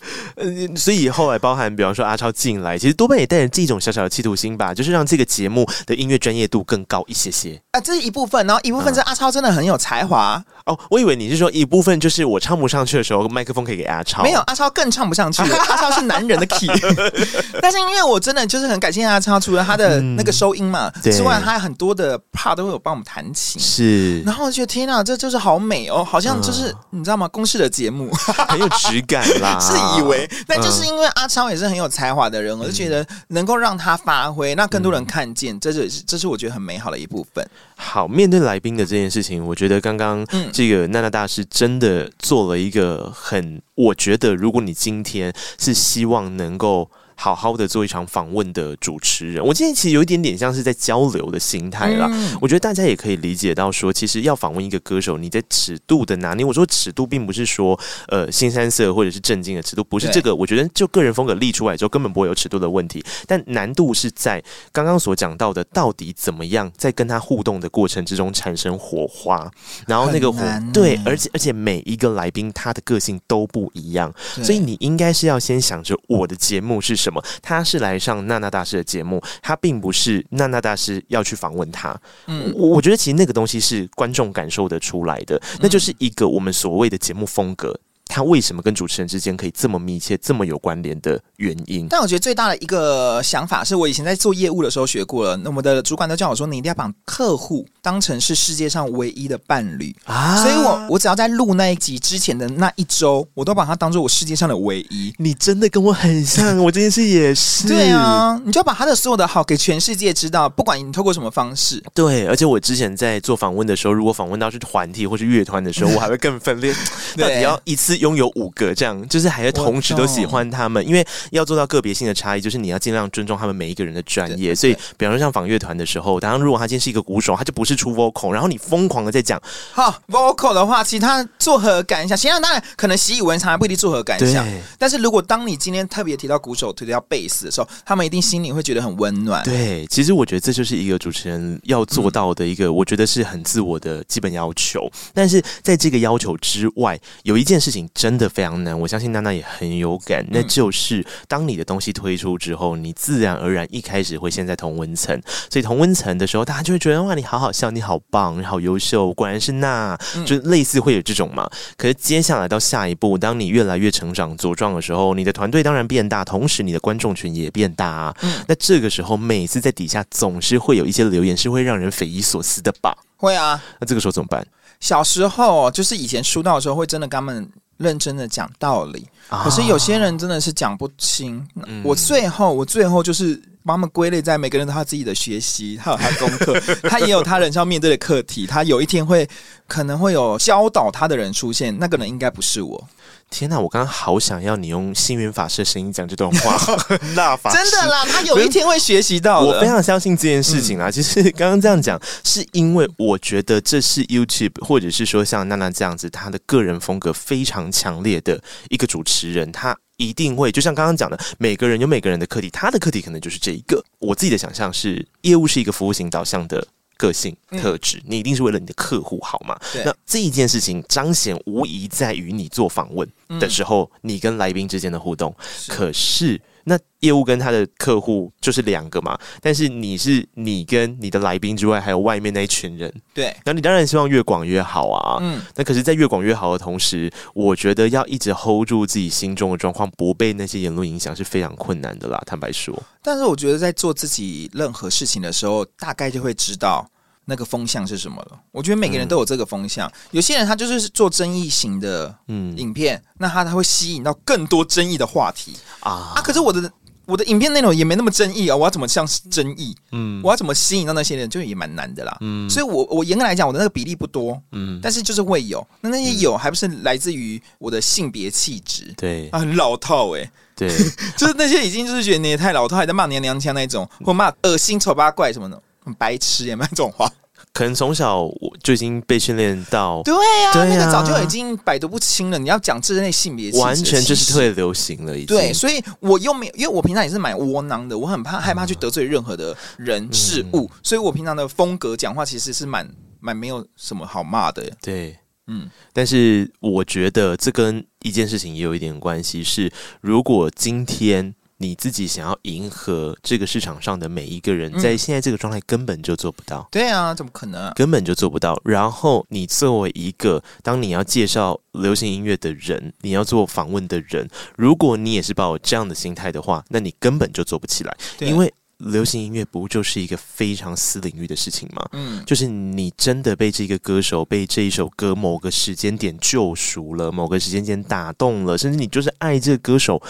嗯，所以后来包含，比方说阿超进来，其实多半也带着这种小小的企图心吧，就是让这个节目的音乐专业度更高一些些。啊，这是一部分，然后一部分是阿超真的很有才华、嗯、哦。我以为你是说一部分就是我唱不上去的时候，麦克风可以给阿超，没有阿超更唱不上去，阿超是男人的 key，但是因为我真的就是很感谢阿超，除了他的那个收音嘛、嗯、之外，他还很多的 part 都会有帮我们弹琴，是，然后我觉得天哪，这就是好美哦，好像就是、嗯、你知道吗？公式的节目。很有质感啦，是以为。那就是因为阿超也是很有才华的人，嗯、我就觉得能够让他发挥，让更多人看见，嗯、这就是这是我觉得很美好的一部分。好，面对来宾的这件事情，我觉得刚刚这个娜娜大师真的做了一个很，我觉得如果你今天是希望能够。好好的做一场访问的主持人，我今天其实有一点点像是在交流的心态啦。嗯、我觉得大家也可以理解到说，其实要访问一个歌手，你在尺度的拿捏，我说尺度并不是说呃新三色或者是正经的尺度，不是这个。我觉得就个人风格立出来之后，根本不会有尺度的问题。但难度是在刚刚所讲到的，到底怎么样在跟他互动的过程之中产生火花，然后那个火对，而且而且每一个来宾他的个性都不一样，所以你应该是要先想着我的节目是。什么？他是来上娜娜大师的节目，他并不是娜娜大师要去访问他。嗯，我我觉得其实那个东西是观众感受得出来的，那就是一个我们所谓的节目风格。他为什么跟主持人之间可以这么密切、这么有关联的原因？但我觉得最大的一个想法是我以前在做业务的时候学过了。那我们的主管都叫我说，你一定要把客户当成是世界上唯一的伴侣啊，所以我我只要在录那一集之前的那一周，我都把它当做我世界上的唯一。你真的跟我很像，我这件事也是。对啊，你就要把他的所有的好给全世界知道，不管你透过什么方式。对，而且我之前在做访问的时候，如果访问到是团体或是乐团的时候，我还会更分裂。到底要一次拥有五个这样，就是还要同时都喜欢他们，因为要做到个别性的差异，就是你要尽量尊重他们每一个人的专业。所以，比方说像访乐团的时候，当然如果他今天是一个鼓手，他就不是出 vocal，然后你疯狂的在讲好 vocal 的话，其他作何感想？其他当然可能习以为常，不一定作何感想。但是如果当你今天特别提到鼓手，提到贝斯的时候，他们一定心里会觉得很温暖。对，其实我觉得这就是一个主持人要做到的一个，我觉得是很自我的基本要求。但是在这个要求之外，有一件事情真的非常难，我相信娜娜也很有感，那就是当你的东西推出之后，你自然而然一开始会先在同温层，所以同温层的时候，大家就会觉得哇，你好好笑，你好棒，你好优秀，果然是娜，就类似会有这种嘛。可是接下来到下一步，当你越来越成长茁壮的时候，你的团队当然变大，同时你的观众群也变大啊。那这个时候，每次在底下总是会有一些留言是会让人匪夷所思的吧？会啊。那这个时候怎么办？小时候就是以前出道的时候，会真的跟他们认真的讲道理。可是有些人真的是讲不清。我最后，我最后就是把他们归类在每个人都他自己的学习，他有他的功课，他也有他人生要面对的课题。他有一天会可能会有教导他的人出现，那个人应该不是我。天哪！我刚刚好想要你用星云法师的声音讲这段话。那法师真的啦，他有一天会学习到的。我非常相信这件事情啦。嗯、其实刚刚这样讲，是因为我觉得这是 YouTube，或者是说像娜娜这样子，她的个人风格非常强烈的一个主持人，她一定会就像刚刚讲的，每个人有每个人的课题，他的课题可能就是这一个。我自己的想象是，业务是一个服务型导向的。个性特质，你一定是为了你的客户好嘛？那这一件事情彰显无疑在于你做访问的时候，嗯、你跟来宾之间的互动。是可是，那业务跟他的客户就是两个嘛？但是你是你跟你的来宾之外，还有外面那一群人。对，那你当然希望越广越好啊。嗯，那可是，在越广越好的同时，我觉得要一直 hold 住自己心中的状况，不被那些言论影响是非常困难的啦。坦白说。但是我觉得在做自己任何事情的时候，大概就会知道那个风向是什么了。我觉得每个人都有这个风向，嗯、有些人他就是做争议型的嗯影片，嗯、那他他会吸引到更多争议的话题啊啊！可是我的我的影片内容也没那么争议啊，我要怎么像是争议？嗯，我要怎么吸引到那些人，就也蛮难的啦。嗯，所以我我严格来讲，我的那个比例不多，嗯，但是就是会有。那那些有，还不是来自于我的性别气质？对啊，很老套哎、欸。对，就是那些已经就是觉得你也太老套，还在骂娘娘腔那种，或骂恶心丑八怪什么的，很白痴也没这种话。可能从小我就已经被训练到，对呀、啊，对啊、那个早就已经百毒不侵了。你要讲这类性别，完全就是特别流行了，已经。对，所以我又没有，因为我平常也是蛮窝囊的，我很怕害怕去得罪任何的人事物，嗯、所以我平常的风格讲话其实是蛮蛮没有什么好骂的。对。嗯，但是我觉得这跟一件事情也有一点关系，是如果今天你自己想要迎合这个市场上的每一个人，在现在这个状态根本就做不到。对啊，怎么可能？根本就做不到。然后你作为一个当你要介绍流行音乐的人，你要做访问的人，如果你也是抱有这样的心态的话，那你根本就做不起来，因为。流行音乐不就是一个非常私领域的事情吗？嗯，就是你真的被这个歌手、被这一首歌某个时间点救赎了，某个时间点打动了，甚至你就是爱这个歌手。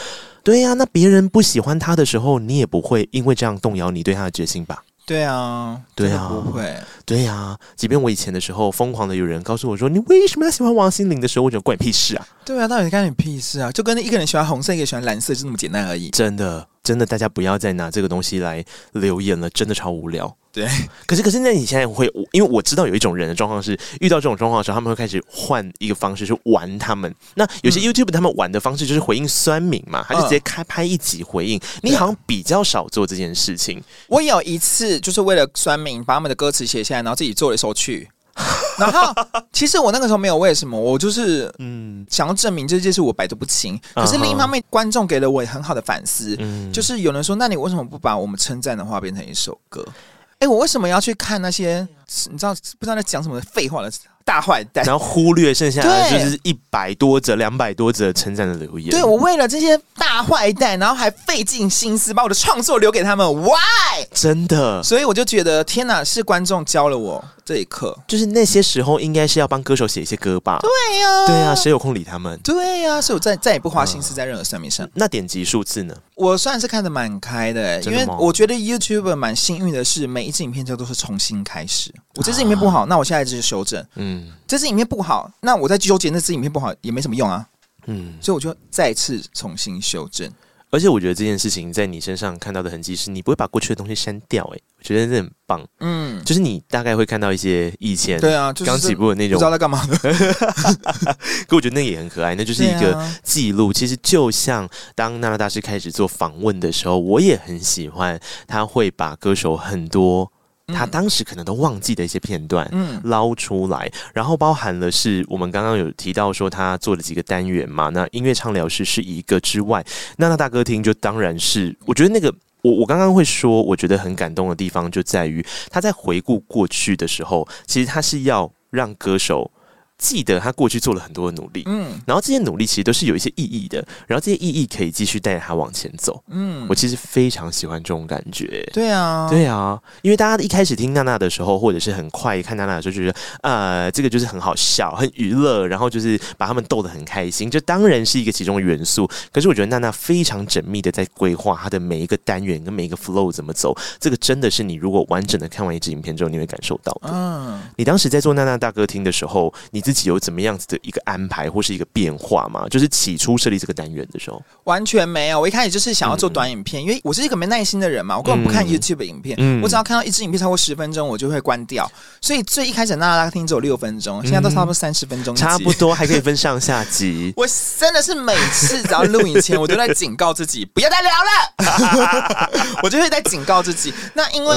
对呀，那别人不喜欢他的时候，你也不会因为这样动摇你对他的决心吧？对啊，对啊，不会。对呀，即便我以前的时候，疯狂的有人告诉我说：“你为什么要喜欢王心凌的时候，我觉得关你屁事啊！”对啊，到底关你屁事啊？就跟一个人喜欢红色，一个人喜欢蓝色，就那么简单而已。真的。真的，大家不要再拿这个东西来留言了，真的超无聊。对，可是可是，那你现在会，因为我知道有一种人的状况是，遇到这种状况的时候，他们会开始换一个方式去玩他们。那有些 YouTube 他们玩的方式就是回应酸民嘛，他就直接开拍一集回应。你好像比较少做这件事情。我有一次就是为了酸民，把他们的歌词写下来，然后自己做了一首曲。然后，其实我那个时候没有为什么，我就是嗯，想要证明这件事我百毒不侵。可是另一方面，观众给了我很好的反思，嗯，就是有人说，那你为什么不把我们称赞的话变成一首歌？哎，我为什么要去看那些你知道不知道在讲什么废话了？大坏蛋，然后忽略剩下的就是一百多则、两百多则称赞的留言。对，我为了这些大坏蛋，然后还费尽心思把我的创作留给他们，Why？真的，所以我就觉得天哪，是观众教了我这一课。就是那些时候应该是要帮歌手写一些歌吧？对呀、啊，对呀、啊，谁有空理他们？对呀、啊，所以我再再也不花心思在任何上面上。嗯、那点击数字呢？我算是看得蛮开的，因为我觉得 YouTuber 蛮幸运的是，每一支影片就都是重新开始。我这支影片不好，啊、那我下一支就修正。嗯，这支影片不。好，那我再纠结那支影片不好也没什么用啊。嗯，所以我就再次重新修正。而且我觉得这件事情在你身上看到的痕迹是，你不会把过去的东西删掉。哎，我觉得这很棒。嗯，就是你大概会看到一些以前对啊，刚起步的那种，不知道在干嘛的。可我觉得那也很可爱，那就是一个记录。其实就像当娜娜大师开始做访问的时候，我也很喜欢，他会把歌手很多。他当时可能都忘记的一些片段，嗯，捞出来，然后包含了是我们刚刚有提到说他做了几个单元嘛，那音乐畅聊室是一个之外，那那大歌厅就当然是，我觉得那个我我刚刚会说，我觉得很感动的地方就在于他在回顾过去的时候，其实他是要让歌手。记得他过去做了很多的努力，嗯，然后这些努力其实都是有一些意义的，然后这些意义可以继续带着他往前走，嗯，我其实非常喜欢这种感觉，对啊，对啊，因为大家一开始听娜娜的时候，或者是很快看娜娜的时候，就觉得呃，这个就是很好笑、很娱乐，然后就是把他们逗得很开心，这当然是一个其中的元素。可是我觉得娜娜非常缜密的在规划她的每一个单元跟每一个 flow 怎么走，这个真的是你如果完整的看完一支影片之后，你会感受到的。嗯，你当时在做娜娜大歌厅的时候，你。自己有怎么样子的一个安排或是一个变化吗？就是起初设立这个单元的时候，完全没有。我一开始就是想要做短影片，嗯、因为我是一个没耐心的人嘛，我根本不看 YouTube 影片。嗯、我只要看到一支影片超过十分钟，我就会关掉。所以最一开始娜娜大厅只有六分钟，现在都差不多三十分钟，差不多还可以分上下集。我真的是每次只要录影前，我都在警告自己不要再聊了，我就会在警告自己。那因为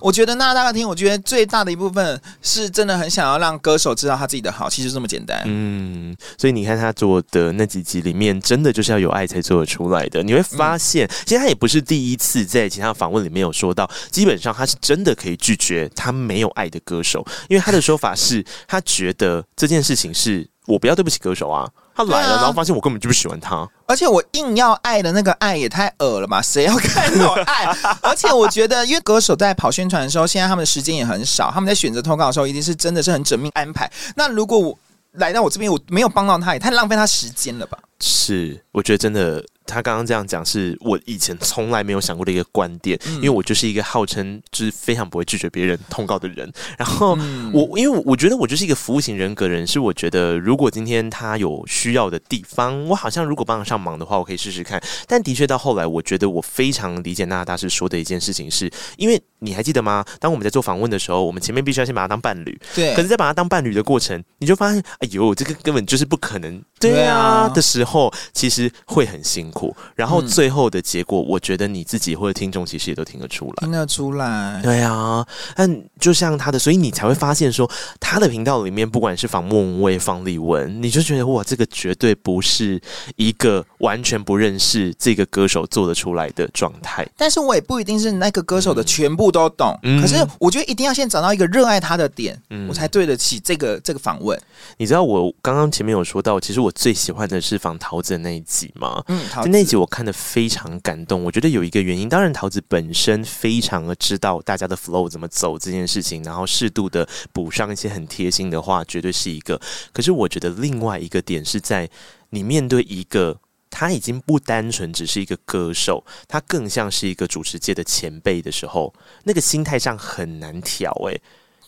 我觉得娜娜大歌厅，我觉得最大的一部分是真的很想要让歌手知道他自己的好。其实这么简单，嗯，所以你看他做的那几集里面，真的就是要有爱才做得出来的。你会发现，嗯、其实他也不是第一次在其他访问里面有说到，基本上他是真的可以拒绝他没有爱的歌手，因为他的说法是他觉得这件事情是我不要对不起歌手啊，他来了，啊、然后发现我根本就不喜欢他，而且我硬要爱的那个爱也太恶了吧？谁要看我爱？而且我觉得，因为歌手在跑宣传的时候，现在他们的时间也很少，他们在选择投稿的时候，一定是真的是很缜密安排。那如果我来到我这边，我没有帮到他，也太浪费他时间了吧？是，我觉得真的。他刚刚这样讲，是我以前从来没有想过的一个观点，嗯、因为我就是一个号称就是非常不会拒绝别人通告的人。然后我，因为我觉得我就是一个服务型人格人，是我觉得如果今天他有需要的地方，我好像如果帮得上忙的话，我可以试试看。但的确到后来，我觉得我非常理解娜娜大师说的一件事情是，是因为你还记得吗？当我们在做访问的时候，我们前面必须要先把他当伴侣，对。可是，在把他当伴侣的过程，你就发现，哎呦，这个根本就是不可能，对啊的时候，其实会很辛苦。然后。最后的结果，我觉得你自己或者听众其实也都听得出来，听得出来。对啊，但就像他的，所以你才会发现说，他的频道里面，不管是访莫文蔚、方丽文，你就觉得哇，这个绝对不是一个完全不认识这个歌手做得出来的状态。但是我也不一定是那个歌手的全部都懂。嗯、可是我觉得一定要先找到一个热爱他的点，嗯、我才对得起这个这个访问。你知道我刚刚前面有说到，其实我最喜欢的是访桃子的那一集吗？嗯，陶子那集我看的。非常感动，我觉得有一个原因，当然陶子本身非常的知道大家的 flow 怎么走这件事情，然后适度的补上一些很贴心的话，绝对是一个。可是我觉得另外一个点是在你面对一个他已经不单纯只是一个歌手，他更像是一个主持界的前辈的时候，那个心态上很难调诶。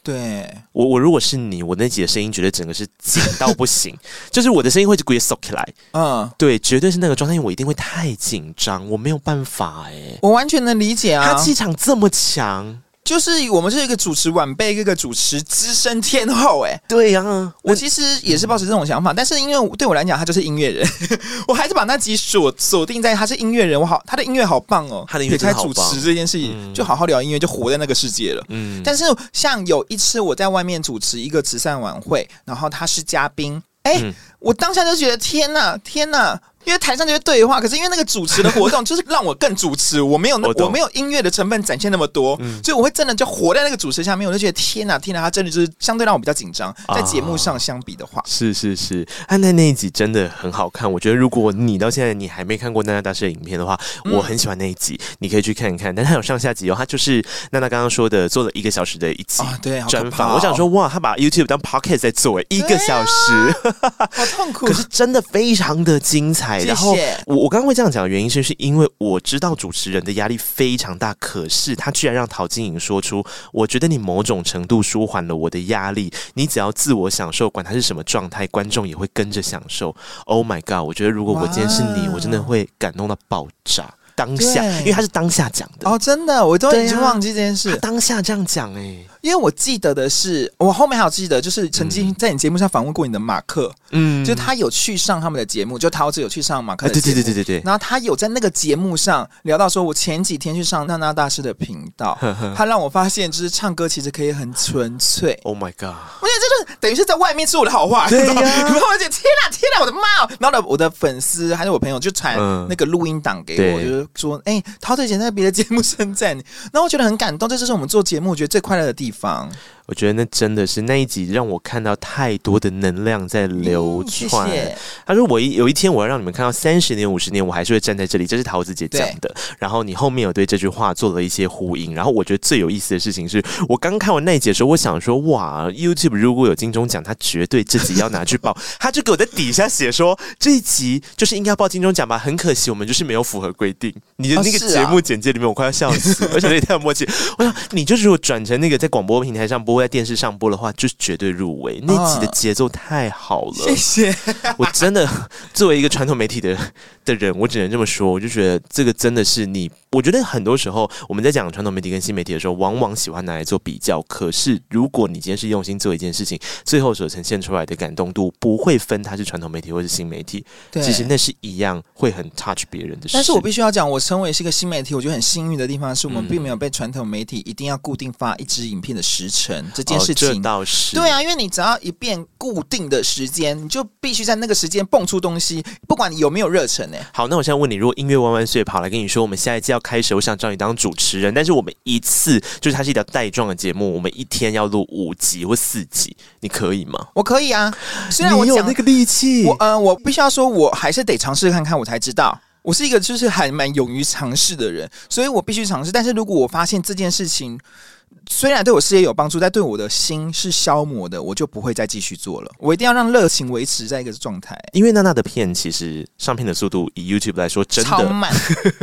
对。我，我如果是你，我那集的声音绝对整个是紧到不行，就是我的声音会直接缩起来。嗯，对，绝对是那个状态，因为我一定会太紧张，我没有办法哎、欸，我完全能理解啊，他气场这么强。就是我们是一个主持晚辈，一个主持资深天后，哎，对呀、啊，我其实也是抱持这种想法，嗯、但是因为对我来讲，他就是音乐人，我还是把那集锁锁定在他是音乐人，我好，他的音乐好棒哦，他的音乐主持这件事情，嗯、就好好聊音乐，就活在那个世界了。嗯，但是像有一次我在外面主持一个慈善晚会，然后他是嘉宾，哎，嗯、我当下就觉得天哪，天哪！因为台上就是对话，可是因为那个主持的活动就是让我更主持，我没有那我我没有音乐的成分展现那么多，嗯所以我会真的就活在那个主持下面，我就觉得天哪天哪，他真的就是相对让我比较紧张，在节目上相比的话，是是是，他那那一集真的很好看。我觉得如果你到现在你还没看过娜娜大师的影片的话，嗯我很喜欢那一集，你可以去看一看。但他有上下集哦，他就是娜娜刚刚说的，做了一个小时的一集啊对专访。哦我想说，哇，他把 YouTube 当 Pocket 在做，哎，一个小时，好痛苦。可是真的非常的精彩。谢谢然后我我刚刚会这样讲的原因，是是因为我知道主持人的压力非常大，可是他居然让陶晶莹说出，我觉得你某种程度舒缓了我的压力，你只要自我享受，管他是什么状态，观众也会跟着享受。Oh my god！我觉得如果我今天是你，我真的会感动到爆炸。当下，因为他是当下讲的，哦，真的，我都已经忘记这件事。他当下这样讲，哎，因为我记得的是，我后面还有记得，就是曾经在你节目上访问过你的马克，嗯就他有去上他们的节目，就陶子有去上马克啊，的节目，对对对对对对，然后他有在那个节目上聊到说，我前几天去上娜娜大师的频道，他让我发现，就是唱歌其实可以很纯粹。，Oh my god！我觉得这就是等于是在外面说我的好话，然后我就天哪天哪，我的妈哦！然后呢，我的粉丝还是我朋友就传嗯那个录音档给我，对就是说，哎、陶子以前在别的节目称赞你，然后我觉得很感动，这就是我们做节目我觉得最快乐的地方。我觉得那真的是那一集让我看到太多的能量在流嗯谢窜。谢他说：“我一有一天我要让你们看到三十年、五十年，我还是会站在这里。”这是桃子姐讲的。然后你后面有对这句话做了一些呼应。然后我觉得最有意思的事情是我刚看完那一集的时候，我想说：“哇，YouTube 如果有金钟奖，他绝对这集要拿去报。”他就给我在底下写说：“这一集就是应该要报金钟奖吧？很可惜，我们就是没有符合规定。”你的那个节目简介里面，我快要笑死，而且那也太有默契。我想你就是如果转成那个在广播平台上播，在电视上播的话，就是绝对入围。那集的节奏太好了，谢谢。我真的作为一个传统媒体的的人，我只能这么说，我就觉得这个真的是你。我觉得很多时候我们在讲传统媒体跟新媒体的时候，往往喜欢拿来做比较。可是如果你今天是用心做一件事情，最后所呈现出来的感动度不会分它是传统媒体或是新媒体，对其实那是一样会很 touch 别人的事。但是我必须要讲，我成为是一个新媒体，我觉得很幸运的地方是我们嗯并没有被传统媒体一定要固定发一支影片的时辰这件哦事情。这倒是对啊，因为你只要一变固定的时间，你就必须在那个时间蹦出东西，不管你有没有热忱呢、好，那我现在问你，如果音乐万万岁跑来跟你说，我们下一季要开始，我想找你当主持人，但是我们一次就是它是一条带状的节目，我们一天要录五集或四集，你可以吗？我可以啊，虽然我有那个力气，我呃，我必须要说，我还是得尝试看看，我才知道。我是一个就是还蛮勇于尝试的人，所以我必须尝试。但是如果我发现这件事情虽然对我事业有帮助，但对我的心是消磨的，我就不会再继续做了。我一定要让热情维持在一个状态。因为娜娜的片其实上片的速度以 YouTube 来说真的超慢，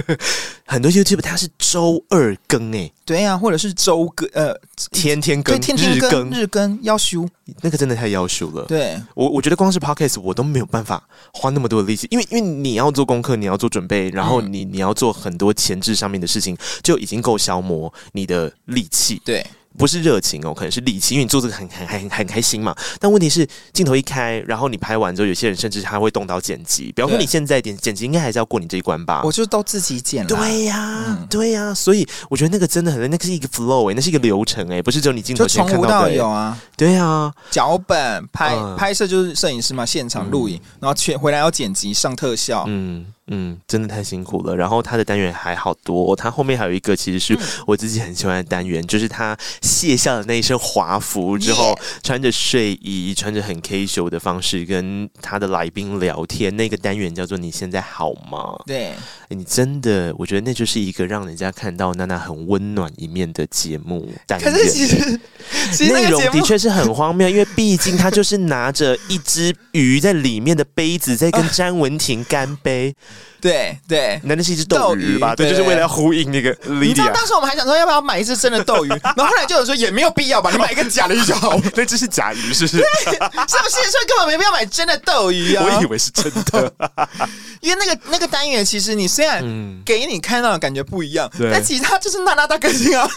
很多 YouTube 它是周二更诶，对呀、啊，或者是周更，呃，天天更，天天更，日更，日更要修，那个真的太要修了。对，我我觉得光是 Podcast 我都没有办法花那么多的力气，因为因为你要做功课，你要做准备，然后你你要做很多前置上面的事情，就已经够消磨你的力气。对。不是热情哦，可能是力气，因为你做这个很很很很开心嘛。但问题是镜头一开，然后你拍完之后，有些人甚至他会动刀剪辑。比方说你现在剪剪辑，应该还是要过你这一关吧？我就都自己剪了。对呀、对呀、啊，所以我觉得那个真的很累，那个是一个 flow 哎、欸，那是一个流程哎、欸，不是只有你镜头前看到有啊，对啊，脚本拍、嗯、拍摄就是摄影师嘛，现场录影，嗯、然后去回来要剪辑上特效，嗯。嗯，真的太辛苦了。然后他的单元还好多，他后面还有一个其实是我自己很喜欢的单元，嗯、就是他卸下了那一身华服之后穿着睡衣，穿着很 casual 的方式跟他的来宾聊天。那个单元叫做“你现在好吗？”对，你真的，我觉得那就是一个让人家看到娜娜很温暖一面的节目单元。可是其实，其实内容的确是很荒谬，因为毕竟他就是拿着一只鱼在里面的杯子，在跟詹文婷干杯。对对，那那是一只斗鱼吧？对，就是为了要呼应那个。你知道当时我们还想说要不要买一只真的斗鱼，然后后来就有人说也没有必要吧，你买一个假的鱼就好。那只是假鱼，是不是？是不是？所以根本没必要买真的斗鱼啊！我以为是真的，因为那个那个单元其实你虽然给你看到的感觉不一样，但其实它就是娜娜大更新啊。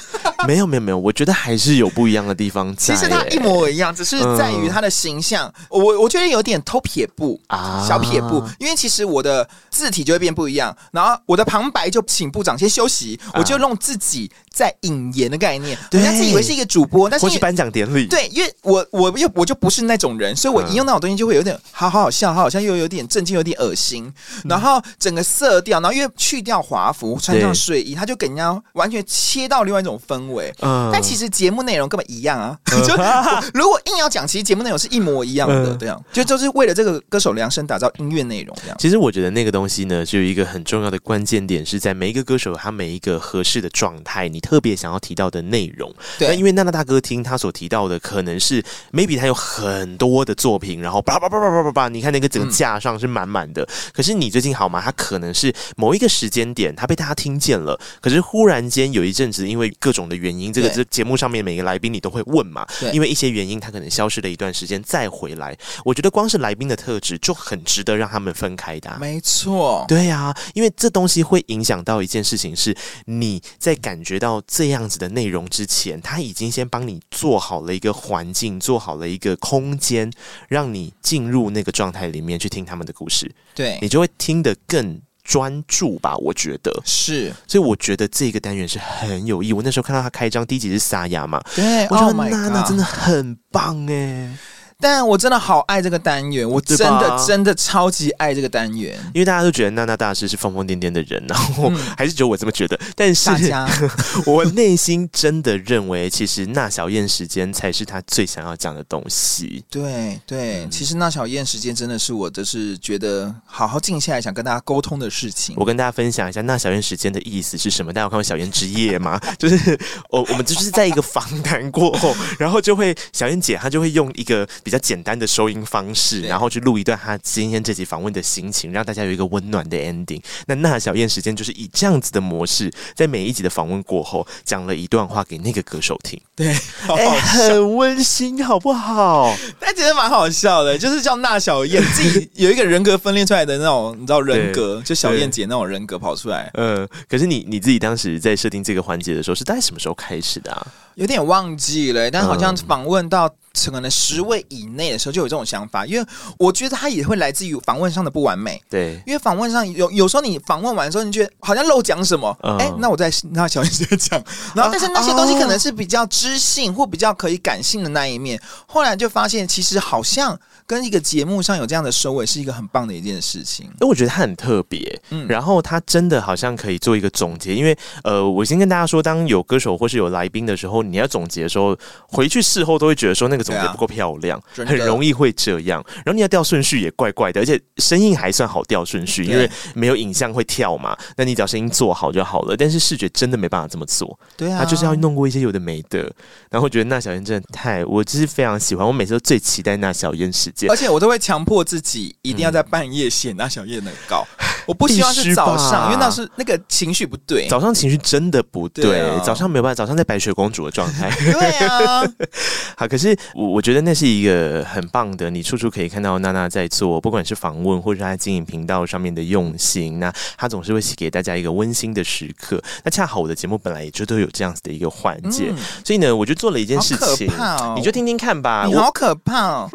没有没有没有，我觉得还是有不一样的地方。其实它一模一样，只是在于它的形象，嗯、我我觉得有点偷撇步啊，小撇步。因为其实我的字体就会变不一样，然后我的旁白就请部长先休息，啊、我就用自己在引言的概念，人家自以为是一个主播，但是去颁奖典礼，对，因为我我又我就不是那种人，所以我一用那种东西就会有点好好好笑，好好像又有点震惊，有点恶心。然后整个色调，然后因为去掉华服，穿上睡衣，他就给人家完全切到另外一种氛围。嗯，但其实节目内容根本一样啊。嗯、就 如果硬要讲，其实节目内容是一模一样的，这样、嗯、就就是为了这个歌手量身打造音乐内容这样。其实我觉得那个东西呢，就有一个很重要的关键点，是在每一个歌手他每一个合适的状态，你特别想要提到的内容。对，那因为娜娜大哥听他所提到的可能是 maybe 他有很多的作品，然后叭叭叭叭叭叭叭，你看那个整个架上是满满的。嗯、可是你最近好吗？他可能是某一个时间点，他被大家听见了，可是忽然间有一阵子，因为各种的原因，这个这节目上面每个来宾你都会问嘛，因为一些原因，他可能消失了一段时间再回来。我觉得光是来宾的特质就很值得让他们分开的、啊。没错，对呀、啊，因为这东西会影响到一件事情，是你在感觉到这样子的内容之前，他已经先帮你做好了一个环境，做好了一个空间，让你进入那个状态里面去听他们的故事。对，你就会听得更专注吧？我觉得是，所以我觉得这个单元是很有意义。我那时候看到他开张第一集是沙哑嘛，对，我觉得娜娜真的很棒哎。但我真的好爱这个单元，我真的真的超级爱这个单元，因为大家都觉得娜娜大师是疯疯癫癫的人，然后还是只有我这么觉得。但是，家 我内心真的认为，其实娜小燕时间才是他最想要讲的东西。对对，其实娜小燕时间真的是我就是觉得好好静下来想跟大家沟通的事情。我跟大家分享一下娜小燕时间的意思是什么？大家有看过《小燕之夜》吗？就是我我们就是在一个访谈过后，然后就会小燕姐她就会用一个比较简单的收音方式，然后去录一段他今天这集访问的心情，让大家有一个温暖的 ending。那那小燕时间就是以这样子的模式，在每一集的访问过后，讲了一段话给那个歌手听。对，很温馨，好不好？但其实蛮好笑的，就是叫那小燕自己有一个人格分裂出来的那种，你知道人格，就小燕姐那种人格跑出来。嗯，可是你你自己当时在设定这个环节的时候，是在什么时候开始的啊？有点忘记了，但好像访问到可能十位以内的时候就有这种想法，因为我觉得他也会来自于访问上的不完美。对，因为访问上有有时候你访问完之后，你觉得好像漏讲什么，哎、嗯欸，那我再那小燕姐讲，然后但是那些东西可能是比较知性或比较可以感性的那一面，后来就发现其实好像。跟一个节目上有这样的收尾是一个很棒的一件事情，因为我觉得他很特别，嗯，然后他真的好像可以做一个总结，因为呃，我先跟大家说，当有歌手或是有来宾的时候，你要总结的时候，回去事后都会觉得说那个总结不够漂亮，啊、很容易会这样，然后你要调顺序也怪怪的，而且声音还算好调顺序，因为没有影像会跳嘛，那你只要声音做好就好了，但是视觉真的没办法这么做，对啊，他就是要弄过一些有的没的，然后我觉得那小燕真的太，我就是非常喜欢，我每次都最期待那小燕时间。而且我都会强迫自己一定要在半夜写那小燕的稿，我不希望是早上，因为那是那个情绪不对。早上情绪真的不对，早上没有办法，早上在白雪公主的状态。对啊，好，可是我我觉得那是一个很棒的，你处处可以看到娜娜在做，不管是访问或者是她经营频道上面的用心，那她总是会写给大家一个温馨的时刻。那恰好我的节目本来也就都有这样子的一个环节，嗯、所以呢，我就做了一件事情，哦、你就听听看吧。你好可怕哦！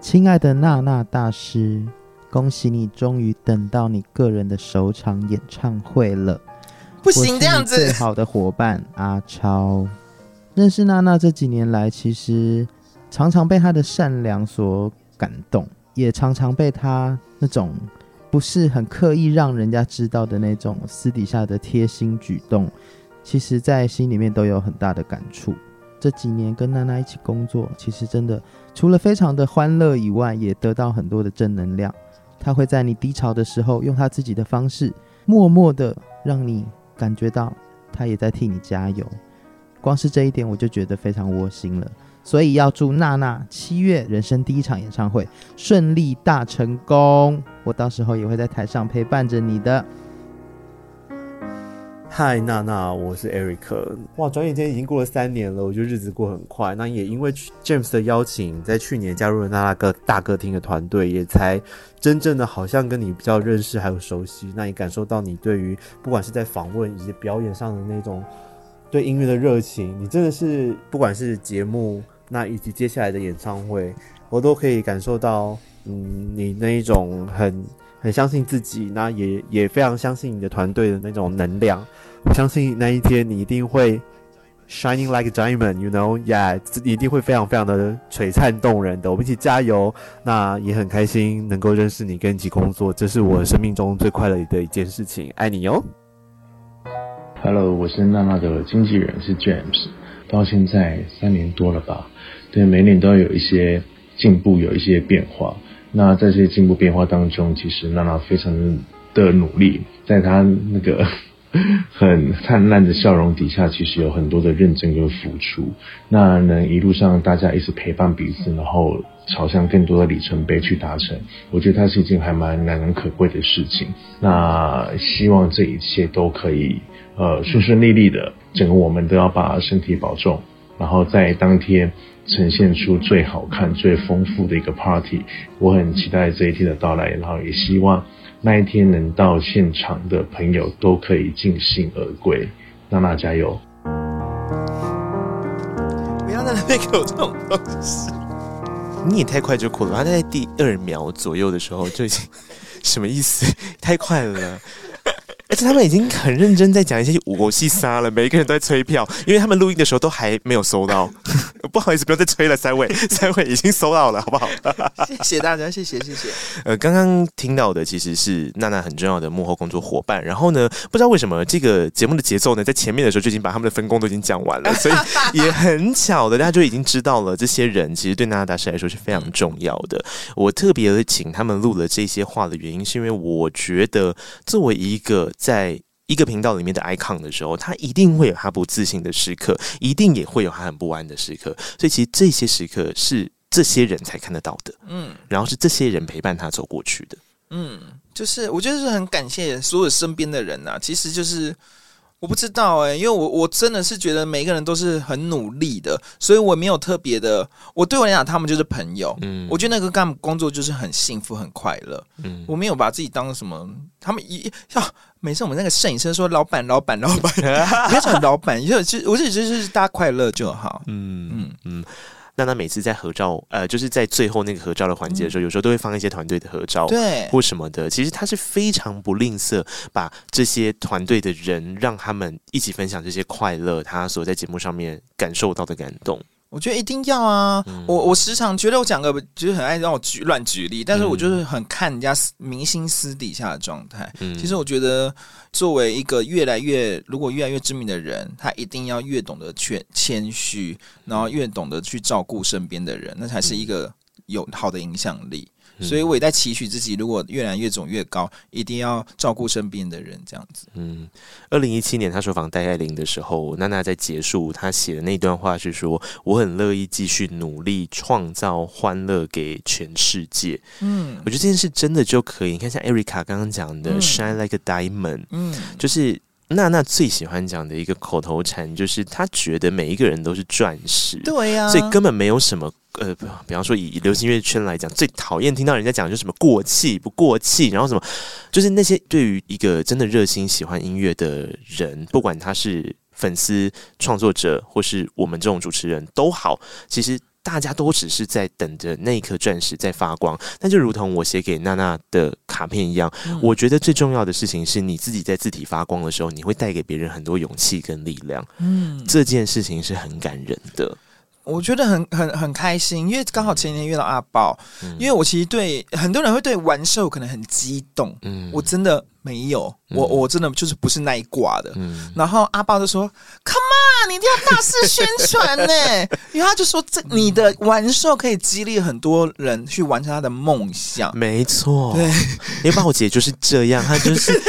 亲爱的娜娜大师，恭喜你终于等到你个人的首场演唱会了！不行，这样子。最好的伙伴阿超，认识娜娜这几年来，其实常常被她的善良所感动，也常常被她那种不是很刻意让人家知道的那种私底下的贴心举动，其实在心里面都有很大的感触。这几年跟娜娜一起工作，其实真的除了非常的欢乐以外，也得到很多的正能量。他会在你低潮的时候，用他自己的方式，默默的让你感觉到他也在替你加油。光是这一点，我就觉得非常窝心了。所以要祝娜娜七月人生第一场演唱会顺利大成功。我到时候也会在台上陪伴着你的。嗨，娜娜，我是 Eric。哇，转眼间已经过了三年了，我觉得日子过很快。那也因为 James 的邀请，在去年加入了娜娜个大歌厅的团队，也才真正的好像跟你比较认识还有熟悉。那也感受到你对于不管是在访问以及表演上的那种对音乐的热情，你真的是不管是节目，那以及接下来的演唱会，我都可以感受到，嗯，你那一种很很相信自己，那也也非常相信你的团队的那种能量。相信那一天你一定会 shining like a diamond，you know，yeah，一定会非常非常的璀璨动人的。我们一起加油，那也很开心能够认识你，跟一起工作，这是我生命中最快乐的一件事情。爱你哟。Hello，我是娜娜的经纪人，是 James。到现在三年多了吧？对，每年都要有一些进步，有一些变化。那在这些进步变化当中，其实娜娜非常的努力，在她那个 很灿烂的笑容底下，其实有很多的认真跟付出。那能一路上大家一直陪伴彼此，然后朝向更多的里程碑去达成，我觉得它是一件还蛮难能可贵的事情。那希望这一切都可以。呃，顺顺利利的，整个我们都要把身体保重，然后在当天呈现出最好看、最丰富的一个 party。我很期待这一天的到来，然后也希望那一天能到现场的朋友都可以尽兴而归。娜娜加油！不要在那边给我这种东西，你也太快就哭了。他在第二秒左右的时候就已经什么意思？太快了。而且他们已经很认真在讲一些五戏杀了，每一个人都在催票，因为他们录音的时候都还没有收到。不好意思，不要再催了，三位，三位已经收到了，好不好？谢谢大家，谢谢谢谢。呃，刚刚听到的其实是娜娜很重要的幕后工作伙伴。然后呢，不知道为什么这个节目的节奏呢，在前面的时候就已经把他们的分工都已经讲完了，所以也很巧的，大家就已经知道了这些人其实对娜娜大师来说是非常重要的。我特别请他们录了这些话的原因，是因为我觉得作为一个在一个频道里面的 icon 的时候，他一定会有他不自信的时刻，一定也会有他很不安的时刻。所以，其实这些时刻是这些人才看得到的，嗯，然后是这些人陪伴他走过去的，嗯，就是我觉得是很感谢所有身边的人呐、啊，其实就是。我不知道哎、欸，因为我我真的是觉得每个人都是很努力的，所以我没有特别的。我对我来讲，他们就是朋友。嗯，我觉得那个干工作就是很幸福、很快乐。嗯，我没有把自己当什么。他们一要每次我们那个摄影师说老板、老板、老板，不要讲老板，就就我就觉得就是大家快乐就好。嗯嗯嗯。那他每次在合照，呃，就是在最后那个合照的环节的时候，嗯、有时候都会放一些团队的合照，对，或什么的。其实他是非常不吝啬，把这些团队的人让他们一起分享这些快乐，他所在节目上面感受到的感动。我觉得一定要啊！嗯、我我时常觉得我讲个就是很爱让我举乱举例，但是我就是很看人家明星私底下的状态。嗯、其实我觉得，作为一个越来越如果越来越知名的人，他一定要越懂得谦谦虚，然后越懂得去照顾身边的人，那才是一个有好的影响力。所以我也在期许自己，如果越来越肿越高，一定要照顾身边的人，这样子。嗯，二零一七年他受访戴爱玲的时候，娜娜在结束他写的那段话是说：“我很乐意继续努力，创造欢乐给全世界。”嗯，我觉得这件事真的就可以。你看，像 Erica 刚刚讲的 “shine like a diamond”，嗯，就是娜娜最喜欢讲的一个口头禅，就是她觉得每一个人都是钻石。对呀，所以根本没有什么。呃，比方说以流行乐圈来讲，最讨厌听到人家讲就是什么过气不过气，然后什么，就是那些对于一个真的热心喜欢音乐的人，不管他是粉丝、创作者，或是我们这种主持人都好，其实大家都只是在等着那一颗钻石在发光。那就如同我写给娜娜的卡片一样，嗯、我觉得最重要的事情是你自己在字体发光的时候，你会带给别人很多勇气跟力量。嗯，这件事情是很感人的。我觉得很很很开心，因为刚好前天遇到阿宝，嗯、因为我其实对很多人会对玩兽可能很激动，嗯，我真的没有，嗯、我我真的就是不是那一挂的，嗯，然后阿爸就说，Come on，你一定要大肆宣传呢，因为他就说这你的完售可以激励很多人去完成他的梦想，没错，对，因为豹姐就是这样，她就是。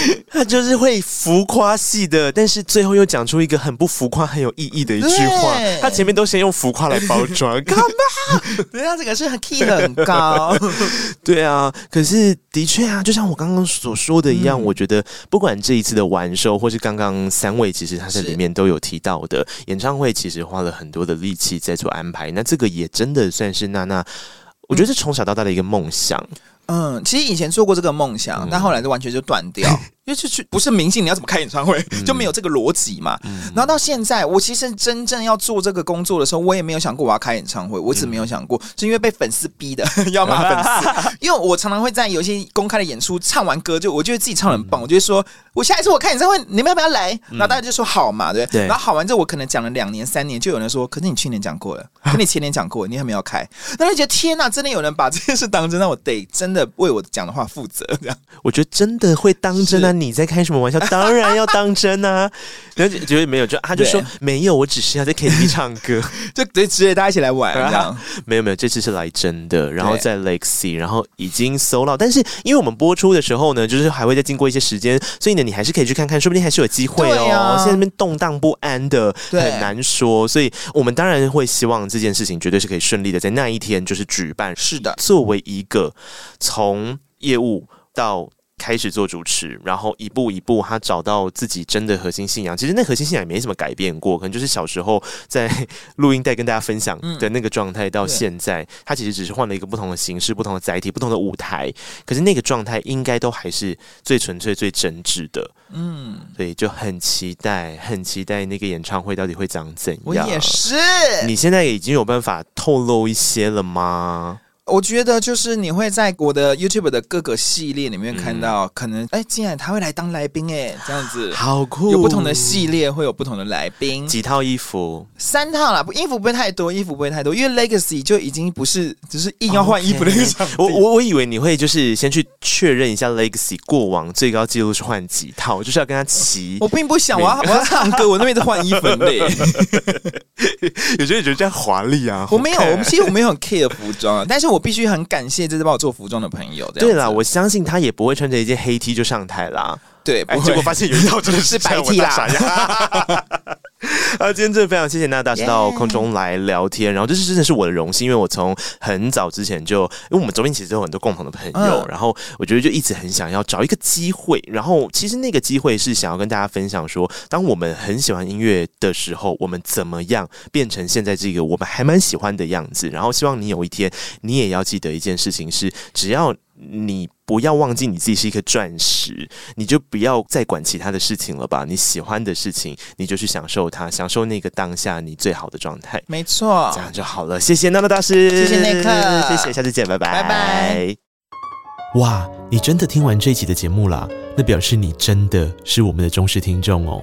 他就是会浮夸系的，但是最后又讲出一个很不浮夸、很有意义的一句话。他前面都先用浮夸来包装，干嘛？人家这个是很 key 很高。对啊，可是的确啊，就像我刚刚所说的一样，嗯、我觉得不管这一次的完售，或是刚刚三位，其实他在里面都有提到的演唱会，其实花了很多的力气在做安排。那这个也真的算是娜娜，我觉得是从小到大的一个梦想。嗯，其实以前做过这个梦想，嗯、但后来就完全就断掉。因为就去不是明星，你要怎么开演唱会？嗯、就没有这个逻辑嘛。嗯、然后到现在，我其实真正要做这个工作的时候，我也没有想过我要开演唱会，我只没有想过，是因为被粉丝逼的 要骂粉丝。因为我常常会在有一些公开的演出唱完歌，就我觉得自己唱得很棒，嗯、我就会说，我下一次我开演唱会，你们要不要来？然后大家就说好嘛，对。对然后好完之后，我可能讲了两年、三年，就有人说，可是你去年讲过了，可你前年讲过了，你还没有开。那就觉得天哪，真的有人把这件事当真，那我得真的为我讲的话负责。这样，我觉得真的会当真啊！你在开什么玩笑？当然要当真啊！然后觉得没有，就他就说没有，我只是要在 KTV 唱歌，就直接大家一起来玩 这样。没有没有，这次是来真的。然后在 Legacy，然后已经 sold out。但是因为我们播出的时候呢，就是还会再经过一些时间，所以呢，你还是可以去看看，说不定还是有机会哦。现在那边动荡不安的，很难说。所以我们当然会希望这件事情绝对是可以顺利的，在那一天就是举办。是的，作为一个从业务到。开始做主持，然后一步一步，他找到自己真的核心信仰。其实那核心信仰也没什么改变过，可能就是小时候在录音带跟大家分享的那个状态，到现在，他其实只是换了一个不同的形式、不同的载体、不同的舞台。可是那个状态应该都还是最纯粹、最真挚的。嗯，所以就很期待，很期待那个演唱会到底会长怎样。我也是。你现在已经有办法透露一些了吗？我觉得就是你会在我的 YouTube 的各个系列里面看到，可能哎，竟然他会来当来宾哎，这样子好酷。有不同的系列会有不同的来宾，几套衣服，三套啦，不衣服不会太多，衣服不会太多，因为 Legacy 就已经不是只是硬要换衣服的那种。我我我以为你会就是先去确认一下 Legacy 过往最高纪录是换几套，就是要跟他齐。我并不想，我要我要唱歌，我那边在换衣服嘞。有些人觉得这样华丽啊，我没有，我们其实我没有很 care 服装啊，但是我必须很感谢这次帮我做服装的朋友。对啦，我相信他也不会穿着一件黑 T 就上台啦。对，哎，结果发现有一套真的是 白 T 啦。啊，今天真的非常谢谢娜大师到空中来聊天，然后这是真的是我的荣幸，因为我从很早之前就，因为我们周边其实有很多共同的朋友，然后我觉得就一直很想要找一个机会，然后其实那个机会是想要跟大家分享说，当我们很喜欢音乐的时候，我们怎么样变成现在这个我们还蛮喜欢的样子，然后希望你有一天你也要记得一件事情是，只要。你不要忘记你自己是一颗钻石，你就不要再管其他的事情了吧。你喜欢的事情，你就去享受它，享受那个当下你最好的状态。没错，这样就好了。谢谢娜娜大师，谢谢内克，谢谢，下次见，拜拜，拜拜。哇，你真的听完这一集的节目了？那表示你真的是我们的忠实听众哦。